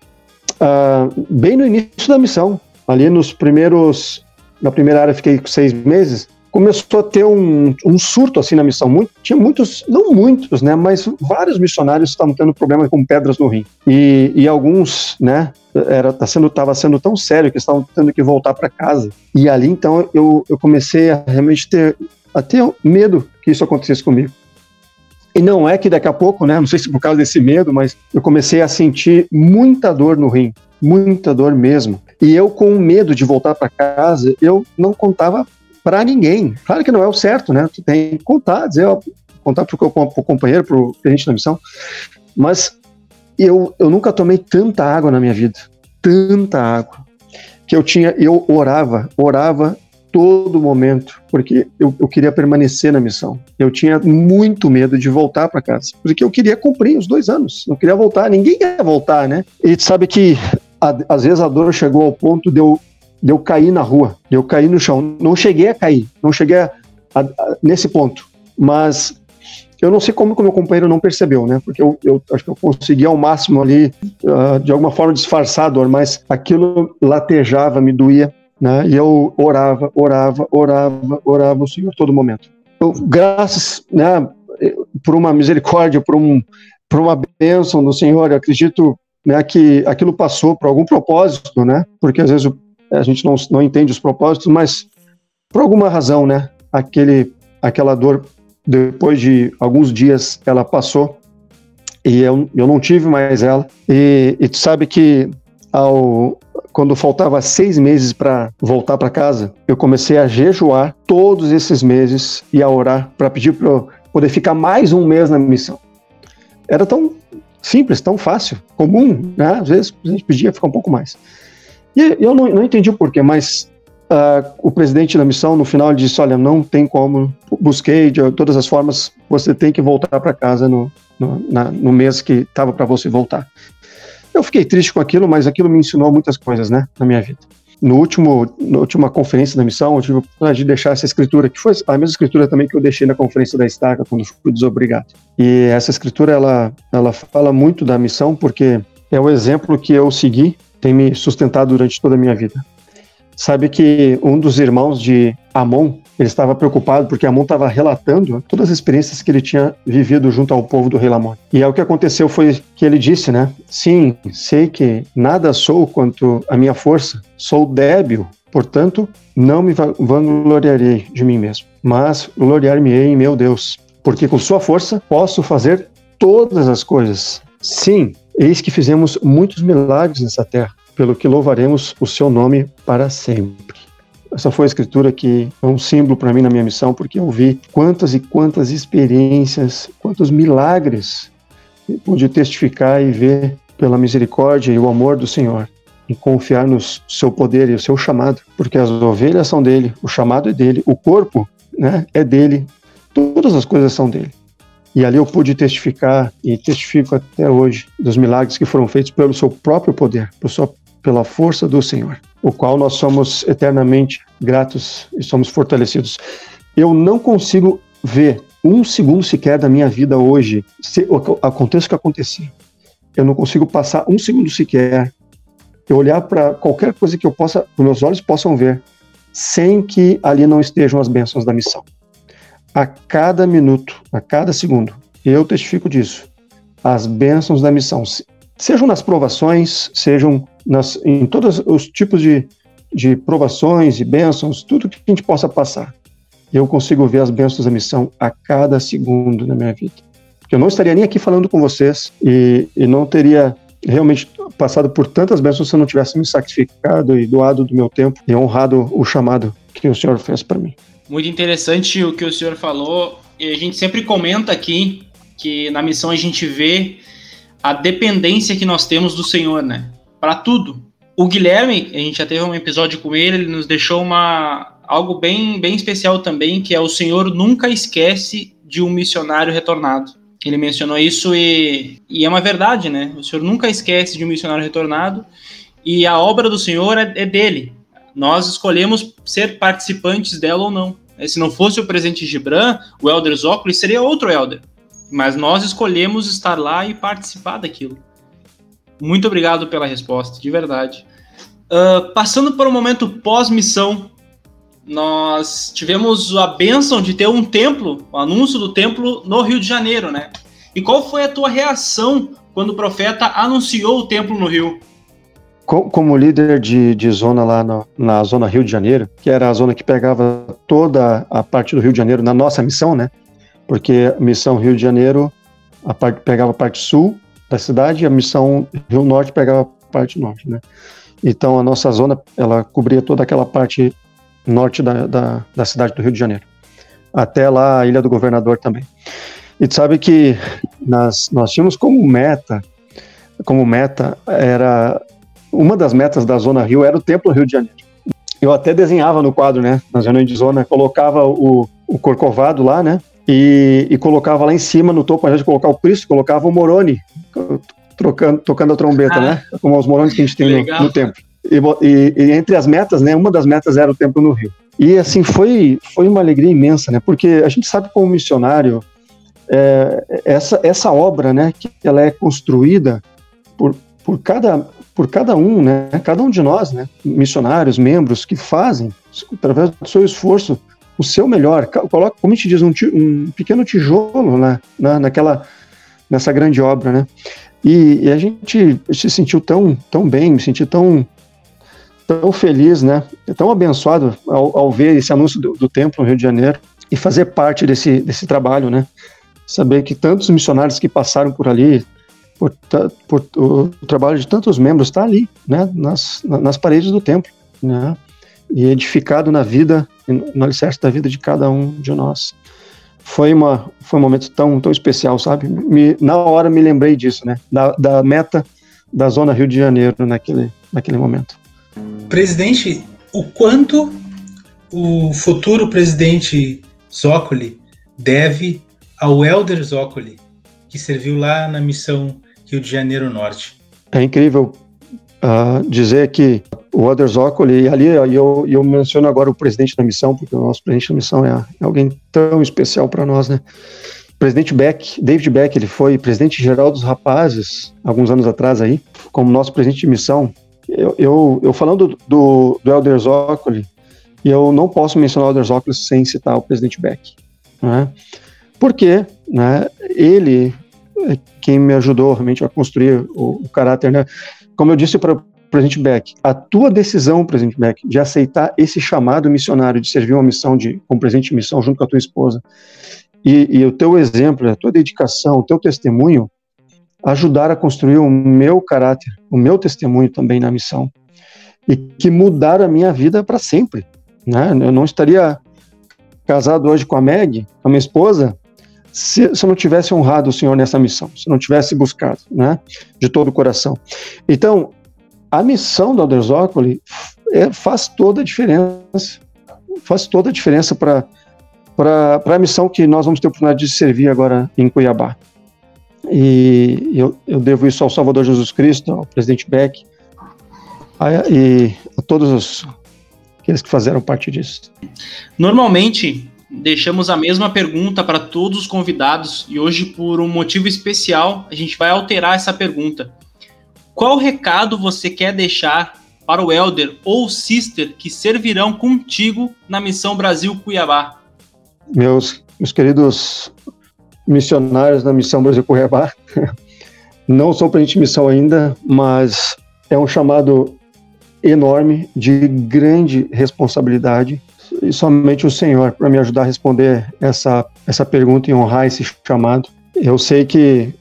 uh, bem no início da missão, ali nos primeiros, na primeira área fiquei seis meses, começou a ter um, um surto assim na missão. Muito, tinha muitos, não muitos, né, mas vários missionários estavam tendo problemas com pedras no rim. E, e alguns, né, era tá sendo estava sendo tão sério que estavam tendo que voltar para casa. E ali então eu, eu comecei a realmente ter a ter medo que isso acontecesse comigo. E não é que daqui a pouco, né, não sei se por causa desse medo, mas eu comecei a sentir muita dor no rim, muita dor mesmo. E eu com medo de voltar para casa, eu não contava para ninguém. Claro que não é o certo, né? Tu tem que contar, dizer, ó, contar pro, pro companheiro, pro cliente da missão. Mas eu, eu nunca tomei tanta água na minha vida, tanta água, que eu tinha, eu orava, orava todo momento, porque eu, eu queria permanecer na missão. Eu tinha muito medo de voltar para casa, porque eu queria cumprir os dois anos, não queria voltar, ninguém quer voltar, né? E sabe que a, às vezes a dor chegou ao ponto de eu de eu cair na rua, de eu cair no chão. Não cheguei a cair, não cheguei a, a, nesse ponto, mas eu não sei como que o meu companheiro não percebeu, né? Porque eu, eu acho que eu consegui ao máximo ali, uh, de alguma forma disfarçar a dor, mas aquilo latejava, me doía, né? E eu orava, orava, orava, orava o Senhor todo momento. Eu, graças, né, por uma misericórdia, por, um, por uma bênção do Senhor, eu acredito né, que aquilo passou por algum propósito, né? Porque às vezes a gente não, não entende os propósitos, mas por alguma razão, né, aquele, aquela dor, depois de alguns dias, ela passou e eu, eu não tive mais ela. E, e tu sabe que ao, quando faltava seis meses para voltar para casa, eu comecei a jejuar todos esses meses e a orar para pedir para poder ficar mais um mês na missão. Era tão simples, tão fácil, comum, né? Às vezes a gente pedia ficar um pouco mais. E eu não, não entendi o porquê, mas uh, o presidente da missão, no final, disse: Olha, não tem como, busquei de todas as formas, você tem que voltar para casa no, no, na, no mês que estava para você voltar. Eu fiquei triste com aquilo, mas aquilo me ensinou muitas coisas, né, na minha vida. No último, na última conferência da missão, eu tive a oportunidade de deixar essa escritura, que foi a mesma escritura também que eu deixei na conferência da Estaca, quando fui desobrigado. E essa escritura, ela, ela fala muito da missão, porque é o exemplo que eu segui tem me sustentado durante toda a minha vida. Sabe que um dos irmãos de Amon, ele estava preocupado porque Amon estava relatando todas as experiências que ele tinha vivido junto ao povo do rei Lamon. E aí o que aconteceu foi que ele disse, né? Sim, sei que nada sou quanto a minha força, sou débil, portanto, não me vangloriarei de mim mesmo, mas gloriar-me-ei em meu Deus, porque com sua força posso fazer todas as coisas. Sim, Eis que fizemos muitos milagres nessa terra, pelo que louvaremos o seu nome para sempre. Essa foi a escritura que é um símbolo para mim na minha missão, porque eu vi quantas e quantas experiências, quantos milagres pude testificar e ver pela misericórdia e o amor do Senhor e confiar no seu poder e o seu chamado, porque as ovelhas são dele, o chamado é dele, o corpo né, é dele, todas as coisas são dele. E ali eu pude testificar, e testifico até hoje, dos milagres que foram feitos pelo seu próprio poder, pela força do Senhor, o qual nós somos eternamente gratos e somos fortalecidos. Eu não consigo ver um segundo sequer da minha vida hoje, se aconteça o que acontecer. Eu não consigo passar um segundo sequer, eu olhar para qualquer coisa que eu possa, que meus olhos possam ver, sem que ali não estejam as bênçãos da missão a cada minuto, a cada segundo. Eu testifico disso. As bênçãos da missão, sejam nas provações, sejam nas, em todos os tipos de, de provações e bênçãos, tudo que a gente possa passar. Eu consigo ver as bênçãos da missão a cada segundo na minha vida. Eu não estaria nem aqui falando com vocês e, e não teria realmente passado por tantas bênçãos se eu não tivesse me sacrificado e doado do meu tempo e honrado o chamado que o Senhor fez para mim.
Muito interessante o que o senhor falou. E a gente sempre comenta aqui que na missão a gente vê a dependência que nós temos do Senhor, né? Para tudo. O Guilherme, a gente já teve um episódio com ele, ele nos deixou uma algo bem bem especial também, que é o Senhor nunca esquece de um missionário retornado. Ele mencionou isso e, e é uma verdade, né? O Senhor nunca esquece de um missionário retornado e a obra do Senhor é, é dele. Nós escolhemos ser participantes dela ou não. Se não fosse o presidente Gibran, o Elder Zócoli seria outro Elder. Mas nós escolhemos estar lá e participar daquilo. Muito obrigado pela resposta, de verdade. Uh, passando para o momento pós-missão, nós tivemos a bênção de ter um templo, o anúncio do templo no Rio de Janeiro, né? E qual foi a tua reação quando o profeta anunciou o templo no Rio?
Como líder de, de zona lá na zona Rio de Janeiro, que era a zona que pegava toda a parte do Rio de Janeiro na nossa missão, né? Porque a missão Rio de Janeiro a parte, pegava a parte sul da cidade e a missão Rio Norte pegava a parte norte, né? Então a nossa zona ela cobria toda aquela parte norte da, da, da, cidade do Rio de Janeiro, até lá a Ilha do Governador também. E tu sabe que nós, nós tínhamos como meta, como meta era uma das metas da Zona Rio era o Templo Rio de Janeiro. Eu até desenhava no quadro, né, nas reuniões de zona, colocava o, o Corcovado lá, né, e, e colocava lá em cima, no topo, ao invés de colocar o Cristo, colocava o Moroni, trocando, tocando a trombeta, ah, né, como os Morones que a gente tem no, no templo. E, e, e, entre as metas, né, uma das metas era o templo no Rio. E assim foi foi uma alegria imensa, né? Porque a gente sabe como missionário é, essa essa obra, né, que ela é construída por, por cada por cada um, né? Cada um de nós, né? Missionários, membros que fazem através do seu esforço o seu melhor. Coloca, como a gente diz, um, um pequeno tijolo né, na, naquela nessa grande obra, né? E, e, a gente se sentiu tão, tão bem, me senti tão tão feliz, né? Tão abençoado ao, ao ver esse anúncio do, do, templo no Rio de Janeiro e fazer parte desse, desse trabalho, né? Saber que tantos missionários que passaram por ali, por, por o, o, trabalho de tantos membros está ali, né? Nas, nas paredes do templo, né? E edificado na vida, no alicerce da vida de cada um de nós. Foi, uma, foi um momento tão, tão especial, sabe? Me, na hora me lembrei disso, né? Da, da meta da Zona Rio de Janeiro naquele, naquele momento.
Presidente, o quanto o futuro presidente Zócoli deve ao Elder Zócoli, que serviu lá na missão Rio de Janeiro Norte?
É incrível uh, dizer que o Elder Zócoli, e ali eu, eu menciono agora o presidente da missão, porque o nosso presidente da missão é, é alguém tão especial para nós, né? Presidente Beck, David Beck, ele foi presidente geral dos rapazes, alguns anos atrás aí, como nosso presidente de missão, eu, eu, eu falando do, do Elder Zócoli, eu não posso mencionar o Elder Zócoli sem citar o presidente Beck. Né? Porque né, ele quem me ajudou realmente a construir o, o caráter. Né? Como eu disse para o presidente Beck, a tua decisão, presidente Beck, de aceitar esse chamado missionário, de servir uma missão de, como presidente de missão junto com a tua esposa, e, e o teu exemplo, a tua dedicação, o teu testemunho, ajudar a construir o meu caráter, o meu testemunho também na missão e que mudaram a minha vida para sempre. Né? Eu não estaria casado hoje com a Meg, a minha esposa, se, se eu não tivesse honrado o Senhor nessa missão, se eu não tivesse buscado, né, de todo o coração. Então, a missão do Elder Zócoli é, faz toda a diferença, faz toda a diferença para para a missão que nós vamos ter a oportunidade de servir agora em Cuiabá. E eu, eu devo isso ao Salvador Jesus Cristo, ao presidente Beck a, e a todos os, aqueles que fizeram parte disso.
Normalmente, deixamos a mesma pergunta para todos os convidados e hoje, por um motivo especial, a gente vai alterar essa pergunta. Qual recado você quer deixar para o elder ou sister que servirão contigo na missão Brasil Cuiabá?
Meus, meus queridos missionários na missão Brasil Cuiabá. Não sou de missão ainda, mas é um chamado enorme, de grande responsabilidade. E somente o Senhor para me ajudar a responder essa, essa pergunta e honrar esse chamado. Eu sei que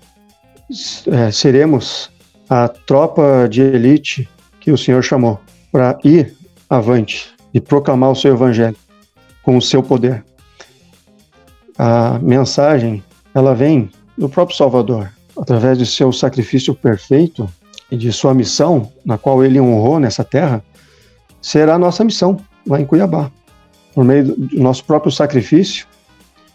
é, seremos a tropa de elite que o Senhor chamou para ir avante e proclamar o seu evangelho com o seu poder. A mensagem ela vem do próprio Salvador, através de seu sacrifício perfeito e de sua missão, na qual ele honrou nessa terra, será a nossa missão lá em Cuiabá. Por meio do nosso próprio sacrifício,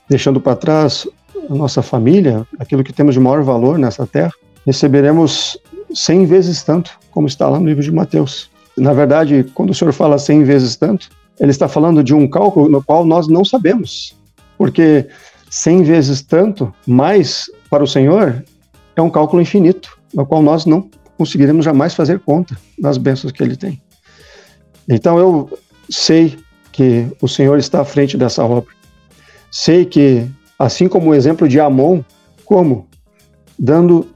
deixando para trás a nossa família, aquilo que temos de maior valor nessa terra, receberemos cem vezes tanto, como está lá no livro de Mateus. Na verdade, quando o Senhor fala cem vezes tanto, ele está falando de um cálculo no qual nós não sabemos, porque cem vezes tanto mais para o Senhor é um cálculo infinito, no qual nós não conseguiremos jamais fazer conta das bênçãos que Ele tem. Então eu sei que o Senhor está à frente dessa obra. Sei que, assim como o exemplo de Amon, como dando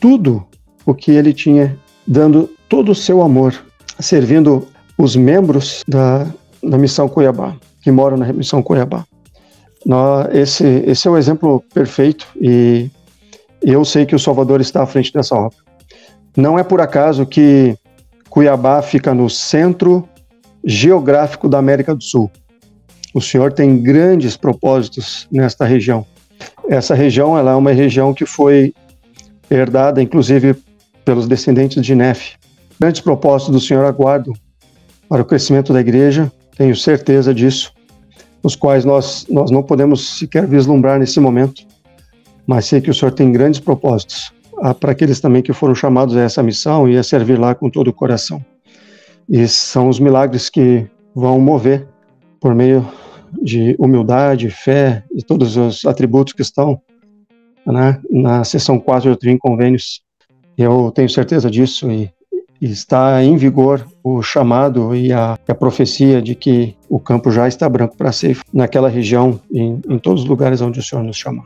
tudo o que ele tinha, dando todo o seu amor, servindo os membros da, da missão Cuiabá, que moram na missão Cuiabá. Esse, esse é o exemplo perfeito e eu sei que o Salvador está à frente dessa obra. Não é por acaso que Cuiabá fica no centro geográfico da América do Sul. O Senhor tem grandes propósitos nesta região. Essa região ela é uma região que foi herdada, inclusive, pelos descendentes de Nefe. Grandes propósitos do Senhor aguardam para o crescimento da igreja, tenho certeza disso, os quais nós, nós não podemos sequer vislumbrar nesse momento, mas sei que o Senhor tem grandes propósitos para aqueles também que foram chamados a essa missão e a servir lá com todo o coração. E são os milagres que vão mover por meio de humildade, fé e todos os atributos que estão né, na seção 4 do Trim Convênios. Eu tenho certeza disso e, e, está em vigor o chamado e a, a, profecia de que o campo já está branco para ser naquela região e em, em todos os lugares onde o Senhor nos chamar.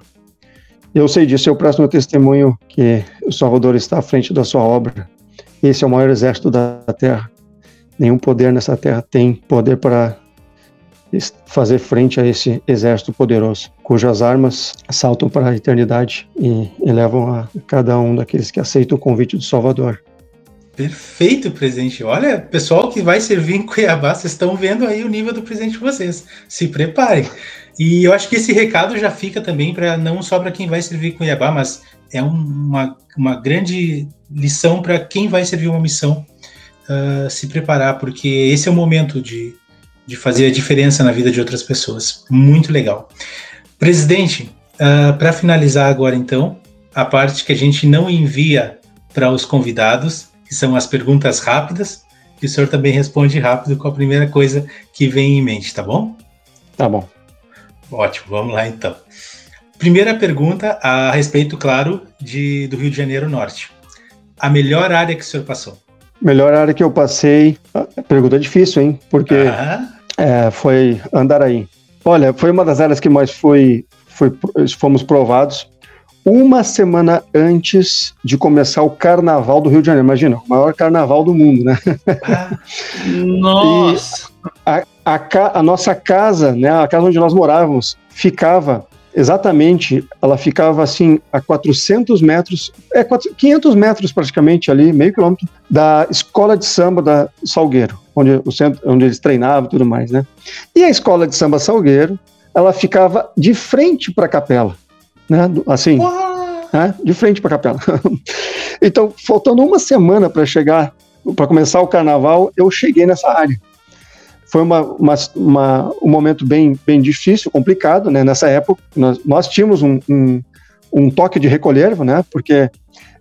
Eu sei disso, eu presto meu testemunho que o Salvador está à frente da sua obra. Esse é o maior exército da terra. Nenhum poder nessa terra tem poder para fazer frente a esse exército poderoso, cujas armas saltam para a eternidade e, e levam a cada um daqueles que aceitam o convite do Salvador.
Perfeito, presidente. Olha, pessoal que vai servir em Cuiabá, vocês estão vendo aí o nível do presente de vocês. Se preparem. E eu acho que esse recado já fica também para não só para quem vai servir em Cuiabá, mas é uma, uma grande lição para quem vai servir uma missão uh, se preparar, porque esse é o momento de, de fazer a diferença na vida de outras pessoas. Muito legal. Presidente, uh, ah, para finalizar agora então, a parte que a gente não envia para os convidados, que são as perguntas rápidas, que o senhor também responde rápido com a primeira coisa que vem em mente, tá bom?
Tá bom.
Ótimo, vamos lá então. Primeira pergunta a respeito, claro, de, do Rio de Janeiro Norte. A melhor área que o senhor passou?
Melhor área que eu passei. Ah, pergunta difícil, hein? Porque é, foi Andaraí. Olha, foi uma das áreas que mais foi, foi, fomos provados. Uma semana antes de começar o Carnaval do Rio de Janeiro. Imagina, o maior carnaval do mundo, né?
Nossa!
a, a, a nossa casa, né, a casa onde nós morávamos, ficava exatamente, ela ficava assim a 400 metros, é 500 metros praticamente ali, meio quilômetro, da escola de samba da Salgueiro, onde, o centro, onde eles treinavam e tudo mais, né? E a escola de samba Salgueiro, ela ficava de frente para a capela, né? Assim, né? de frente para a capela. então, faltando uma semana para chegar, para começar o carnaval, eu cheguei nessa área foi uma, uma, uma, um momento bem, bem difícil, complicado, né? Nessa época, nós, nós tínhamos um, um, um, toque de recolher, né? Porque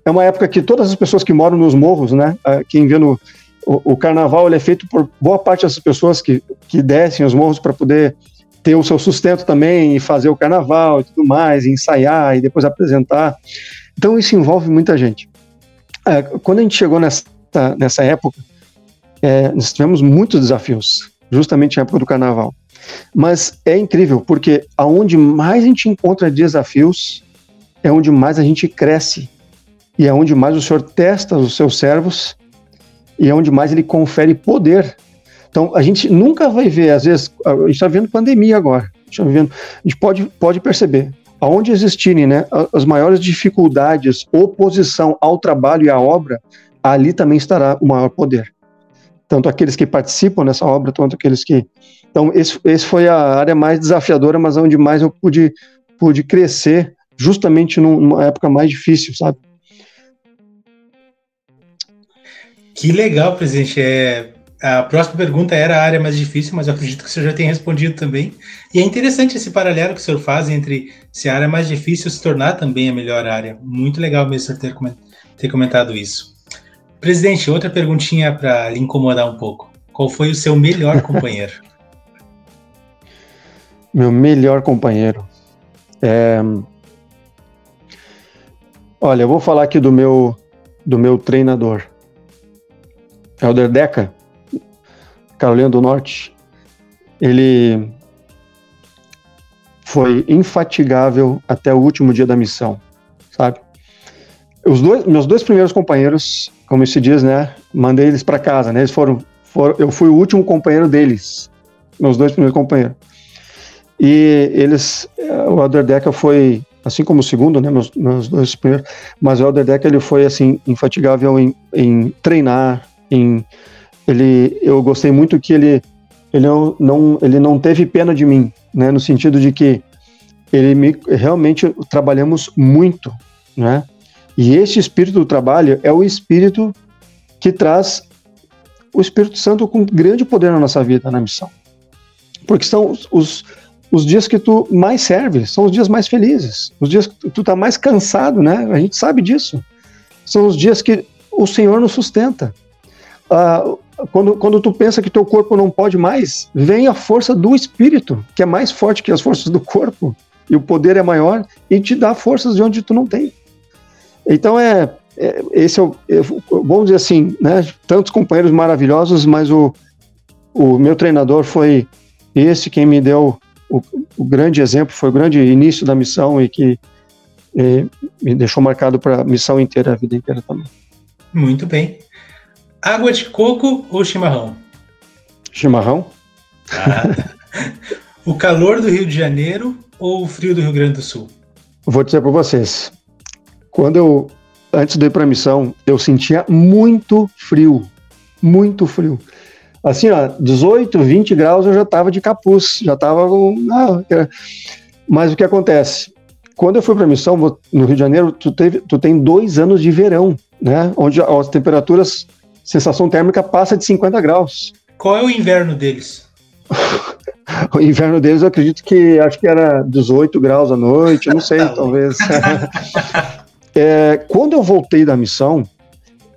é uma época que todas as pessoas que moram nos morros, né? Ah, quem vê no, o, o carnaval é feito por boa parte das pessoas que, que descem os morros para poder ter o seu sustento também e fazer o carnaval e tudo mais, e ensaiar e depois apresentar. Então isso envolve muita gente. É, quando a gente chegou nessa, nessa época, é, nós tivemos muitos desafios justamente na época do carnaval. Mas é incrível, porque aonde mais a gente encontra desafios é onde mais a gente cresce e é onde mais o Senhor testa os seus servos e é onde mais ele confere poder. Então a gente nunca vai ver, às vezes, a gente está vendo pandemia agora, a gente, tá vivendo, a gente pode, pode perceber, aonde existirem né, as maiores dificuldades, oposição ao trabalho e à obra, ali também estará o maior poder tanto aqueles que participam nessa obra, quanto aqueles que. Então, esse, esse foi a área mais desafiadora, mas onde mais eu pude, pude crescer, justamente numa época mais difícil, sabe?
Que legal, presidente. É, A próxima pergunta era a área mais difícil, mas eu acredito que o senhor já tenha respondido também. E é interessante esse paralelo que o senhor faz entre se a área mais difícil se tornar também a melhor área. Muito legal mesmo ter comentado isso. Presidente, outra perguntinha para lhe incomodar um pouco. Qual foi o seu melhor companheiro?
Meu melhor companheiro. É... Olha, eu vou falar aqui do meu, do meu treinador. Helder Deca, Carolina do Norte. Ele foi infatigável até o último dia da missão, sabe? Os dois, meus dois primeiros companheiros, como se diz, né? Mandei eles para casa, né? Eles foram, foram, eu fui o último companheiro deles, meus dois primeiros companheiros. E eles, o Helder Deca foi assim como o segundo, né, meus, meus dois primeiros, mas o Elder Deck ele foi assim infatigável em, em treinar, em ele, eu gostei muito que ele ele não, não ele não teve pena de mim, né, no sentido de que ele me realmente trabalhamos muito, né? E esse espírito do trabalho é o espírito que traz o Espírito Santo com grande poder na nossa vida, na missão. Porque são os, os os dias que tu mais serve são os dias mais felizes, os dias que tu tá mais cansado, né? A gente sabe disso. São os dias que o Senhor nos sustenta. Ah, quando, quando tu pensa que teu corpo não pode mais, vem a força do Espírito, que é mais forte que as forças do corpo, e o poder é maior, e te dá forças de onde tu não tem. Então é, é esse é o, é, vamos dizer assim, né? Tantos companheiros maravilhosos, mas o, o meu treinador foi esse quem me deu o, o, grande exemplo, foi o grande início da missão e que eh, me deixou marcado para a missão inteira, a vida inteira também.
Muito bem. Água de coco ou chimarrão?
Chimarrão.
Ah. o calor do Rio de Janeiro ou o frio do Rio Grande do Sul?
Vou dizer para vocês. Quando eu, antes de ir para a missão, eu sentia muito frio. Muito frio assim, ó, 18, 20 graus eu já estava de capuz, já estava com. Ah, mas o que acontece? Quando eu fui para a missão no Rio de Janeiro, tu, teve, tu tem dois anos de verão, né? Onde as temperaturas, sensação térmica passa de 50 graus.
Qual é o inverno deles?
o inverno deles eu acredito que acho que era 18 graus à noite, não sei, talvez. é, quando eu voltei da missão,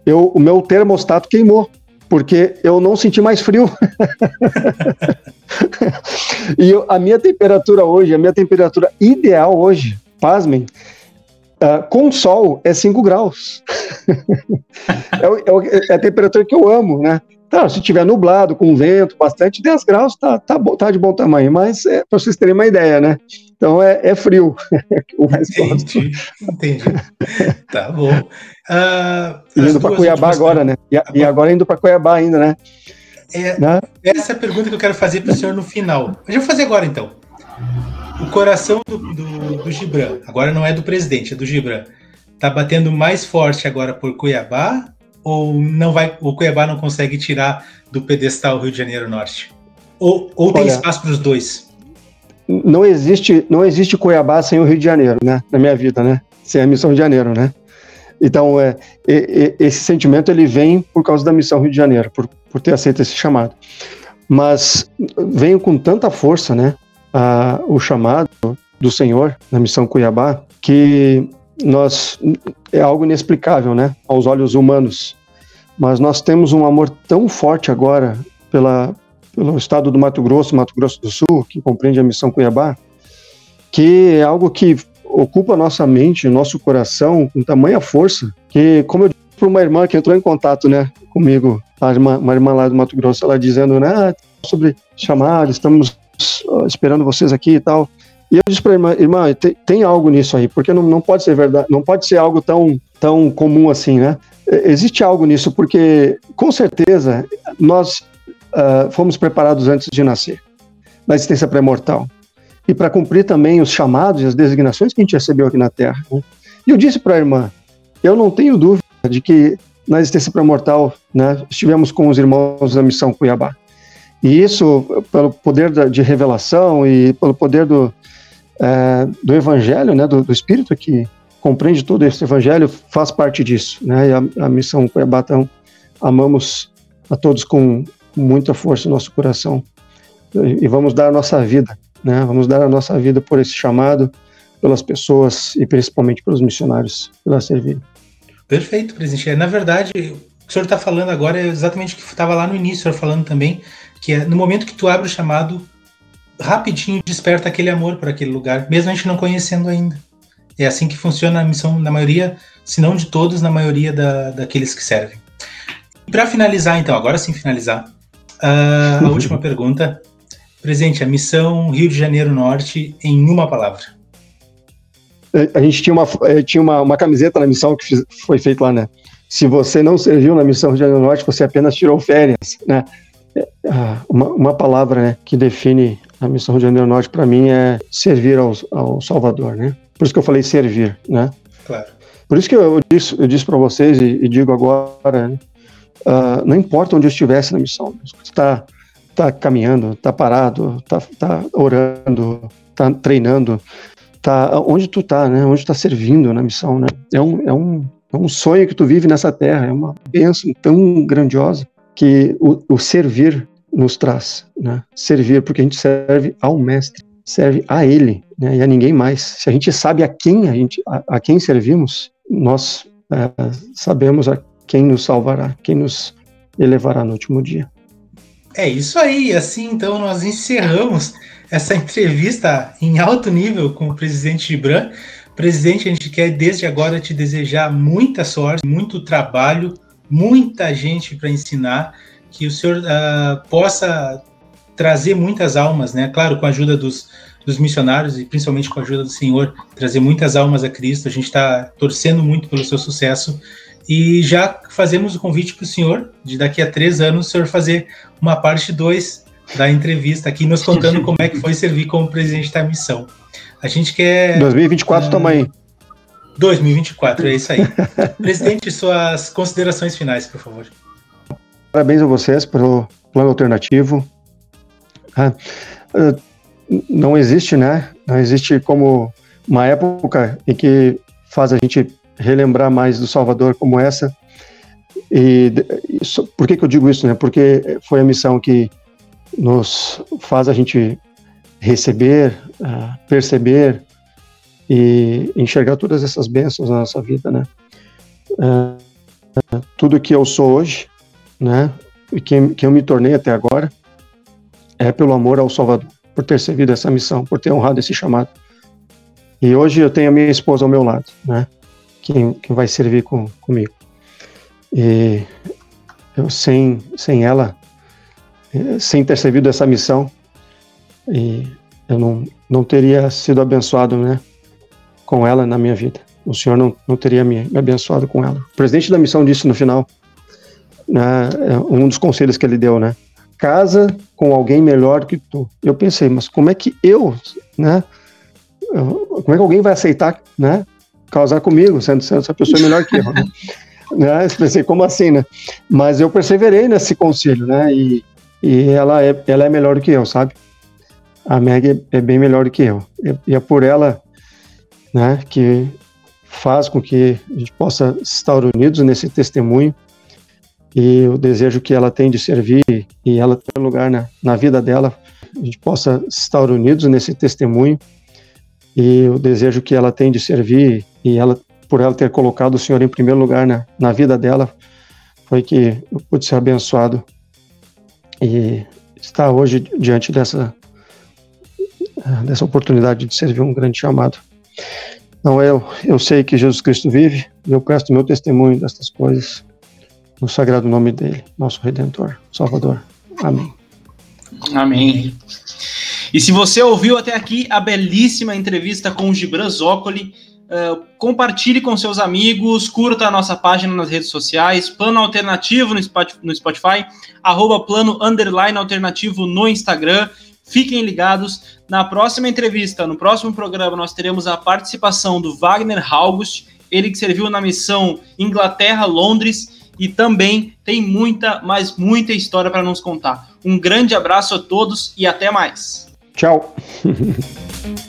eu, o meu termostato queimou porque eu não senti mais frio. e eu, a minha temperatura hoje, a minha temperatura ideal hoje, pasmem, uh, com sol é 5 graus. é, é, é, a temperatura que eu amo, né? Tá, se tiver nublado, com vento, bastante, 10 graus tá, tá, bom, tá de bom tamanho, mas é para vocês terem uma ideia, né? Então é, é frio.
o entendi, entendi. Tá bom. Uh,
indo para Cuiabá agora, né? E, e agora indo para Cuiabá ainda, né?
É, né? Essa é a pergunta que eu quero fazer para o senhor no final. Eu vou fazer agora então. O coração do, do, do Gibran, agora não é do presidente, é do Gibran, tá batendo mais forte agora por Cuiabá ou não vai, o Cuiabá não consegue tirar do pedestal Rio de Janeiro Norte? Ou, ou tem Olha, espaço para os dois?
Não existe, não existe Cuiabá sem o Rio de Janeiro, né? Na minha vida, né? Sem a missão Rio de Janeiro, né? Então, é, é, esse sentimento ele vem por causa da missão Rio de Janeiro, por, por ter aceito esse chamado. Mas venho com tanta força, né? A, o chamado do Senhor na missão Cuiabá, que nós é algo inexplicável, né, aos olhos humanos. Mas nós temos um amor tão forte agora pela, pelo estado do Mato Grosso, Mato Grosso do Sul, que compreende a missão Cuiabá, que é algo que ocupa nossa mente, nosso coração com tamanha força, que, como eu disse para uma irmã que entrou em contato, né, comigo, irmã, uma irmã lá do Mato Grosso, ela dizendo, né, ah, sobre chamar, estamos esperando vocês aqui e tal. E eu disse para irmã, irmã, tem, tem, algo nisso aí, porque não, não pode ser verdade, não pode ser algo tão, tão comum assim, né? Existe algo nisso, porque com certeza nós uh, fomos preparados antes de nascer, na existência pré-mortal. E para cumprir também os chamados e as designações que a gente recebeu aqui na Terra. Né? E eu disse para a irmã, eu não tenho dúvida de que na existência pré-mortal né, estivemos com os irmãos da missão Cuiabá. E isso, pelo poder de revelação e pelo poder do, é, do Evangelho, né, do, do, Espírito que compreende todo esse Evangelho, faz parte disso. Né, e a, a missão Cuiabá, então, amamos a todos com, muita força no nosso coração e vamos dar a nossa vida, né? Vamos dar a nossa vida por esse chamado, pelas pessoas e principalmente pelos missionários que lá servirem.
Perfeito, presidente. É, na verdade, o que o senhor está falando agora é exatamente o que estava lá no início, o senhor falando também, que é no momento que tu abre o chamado, rapidinho desperta aquele amor por aquele lugar, mesmo a gente não conhecendo ainda. É assim que funciona a missão na maioria, se não de todos, na maioria da, daqueles que servem. Para finalizar, então, agora sim finalizar, uh, a última pergunta. Presente, a missão Rio de Janeiro Norte em uma palavra.
É, a gente tinha uma, é, tinha uma, uma camiseta na missão que fiz, foi feita lá, né? Se você não serviu na missão Rio de Janeiro Norte, você apenas tirou férias, né? É, ah, uma, uma palavra né, que define a missão de Janeiro Norte para mim é servir ao, ao Salvador, né? Por isso que eu falei servir, né?
Claro.
Por isso que eu disse, eu disse para vocês e, e, digo agora, né? uh, não importa onde eu estivesse na missão, está tá caminhando, está parado, está tá orando, está treinando, tá onde tu tá, né? Onde está servindo na missão, né? É um, é um é um sonho que tu vive nessa terra, é uma bênção tão grandiosa que o, o servir nos traz, né? Servir porque a gente serve ao mestre, serve a ele, né? E a ninguém mais. Se a gente sabe a quem a gente a, a quem servimos, nós é, sabemos a quem nos salvará, quem nos elevará no último dia.
É isso aí, assim então nós encerramos essa entrevista em alto nível com o presidente Gibran. Presidente, a gente quer desde agora te desejar muita sorte, muito trabalho, muita gente para ensinar, que o senhor uh, possa trazer muitas almas, né? Claro, com a ajuda dos, dos missionários e principalmente com a ajuda do Senhor, trazer muitas almas a Cristo. A gente está torcendo muito pelo seu sucesso e já fazemos o convite para o senhor, de daqui a três anos, o senhor fazer uma parte 2 da entrevista aqui, nos contando como é que foi servir como presidente da missão. A gente quer.
2024, uh, toma aí.
2024, é isso aí. Presidente, suas considerações finais, por favor.
Parabéns a vocês pelo plano alternativo. Ah, ah, não existe, né? Não existe como uma época em que faz a gente relembrar mais do Salvador como essa. E isso, por que, que eu digo isso? Né? Porque foi a missão que nos faz a gente receber, uh, perceber e enxergar todas essas bênçãos na nossa vida, né? Tudo que eu sou hoje, né? E quem, quem eu me tornei até agora é pelo amor ao Salvador, por ter servido essa missão, por ter honrado esse chamado. E hoje eu tenho a minha esposa ao meu lado, né? quem, quem vai servir com, comigo. E eu, sem, sem ela, eh, sem ter servido essa missão, e eu não, não teria sido abençoado né, com ela na minha vida. O Senhor não, não teria me, me abençoado com ela. O presidente da missão disse no final, né, é um dos conselhos que ele deu, né? Casa com alguém melhor que tu. Eu pensei, mas como é que eu, né? Como é que alguém vai aceitar, né? causar comigo, sendo, sendo essa pessoa melhor que eu. Né? né? Pensei, como assim, né? Mas eu perseverei nesse conselho, né? E, e ela, é, ela é melhor do que eu, sabe? A Meg é, é bem melhor do que eu. E é por ela né, que faz com que a gente possa estar unidos nesse testemunho e o desejo que ela tem de servir e ela tem lugar na, na vida dela, a gente possa estar unidos nesse testemunho. E o desejo que ela tem de servir e ela por ela ter colocado o Senhor em primeiro lugar na, na vida dela foi que eu pude ser abençoado. E estar hoje diante dessa dessa oportunidade de servir um grande chamado. Então eu eu sei que Jesus Cristo vive e eu presto meu testemunho destas coisas no sagrado nome dele, nosso Redentor, Salvador. Amém.
Amém. E se você ouviu até aqui a belíssima entrevista com o Gibran Zócoli, uh, compartilhe com seus amigos, curta a nossa página nas redes sociais, Plano Alternativo no Spotify, arroba Plano Underline Alternativo no Instagram. Fiquem ligados. Na próxima entrevista, no próximo programa, nós teremos a participação do Wagner August, ele que serviu na missão Inglaterra-Londres e também tem muita, mas muita história para nos contar. Um grande abraço a todos e até mais.
Tchau.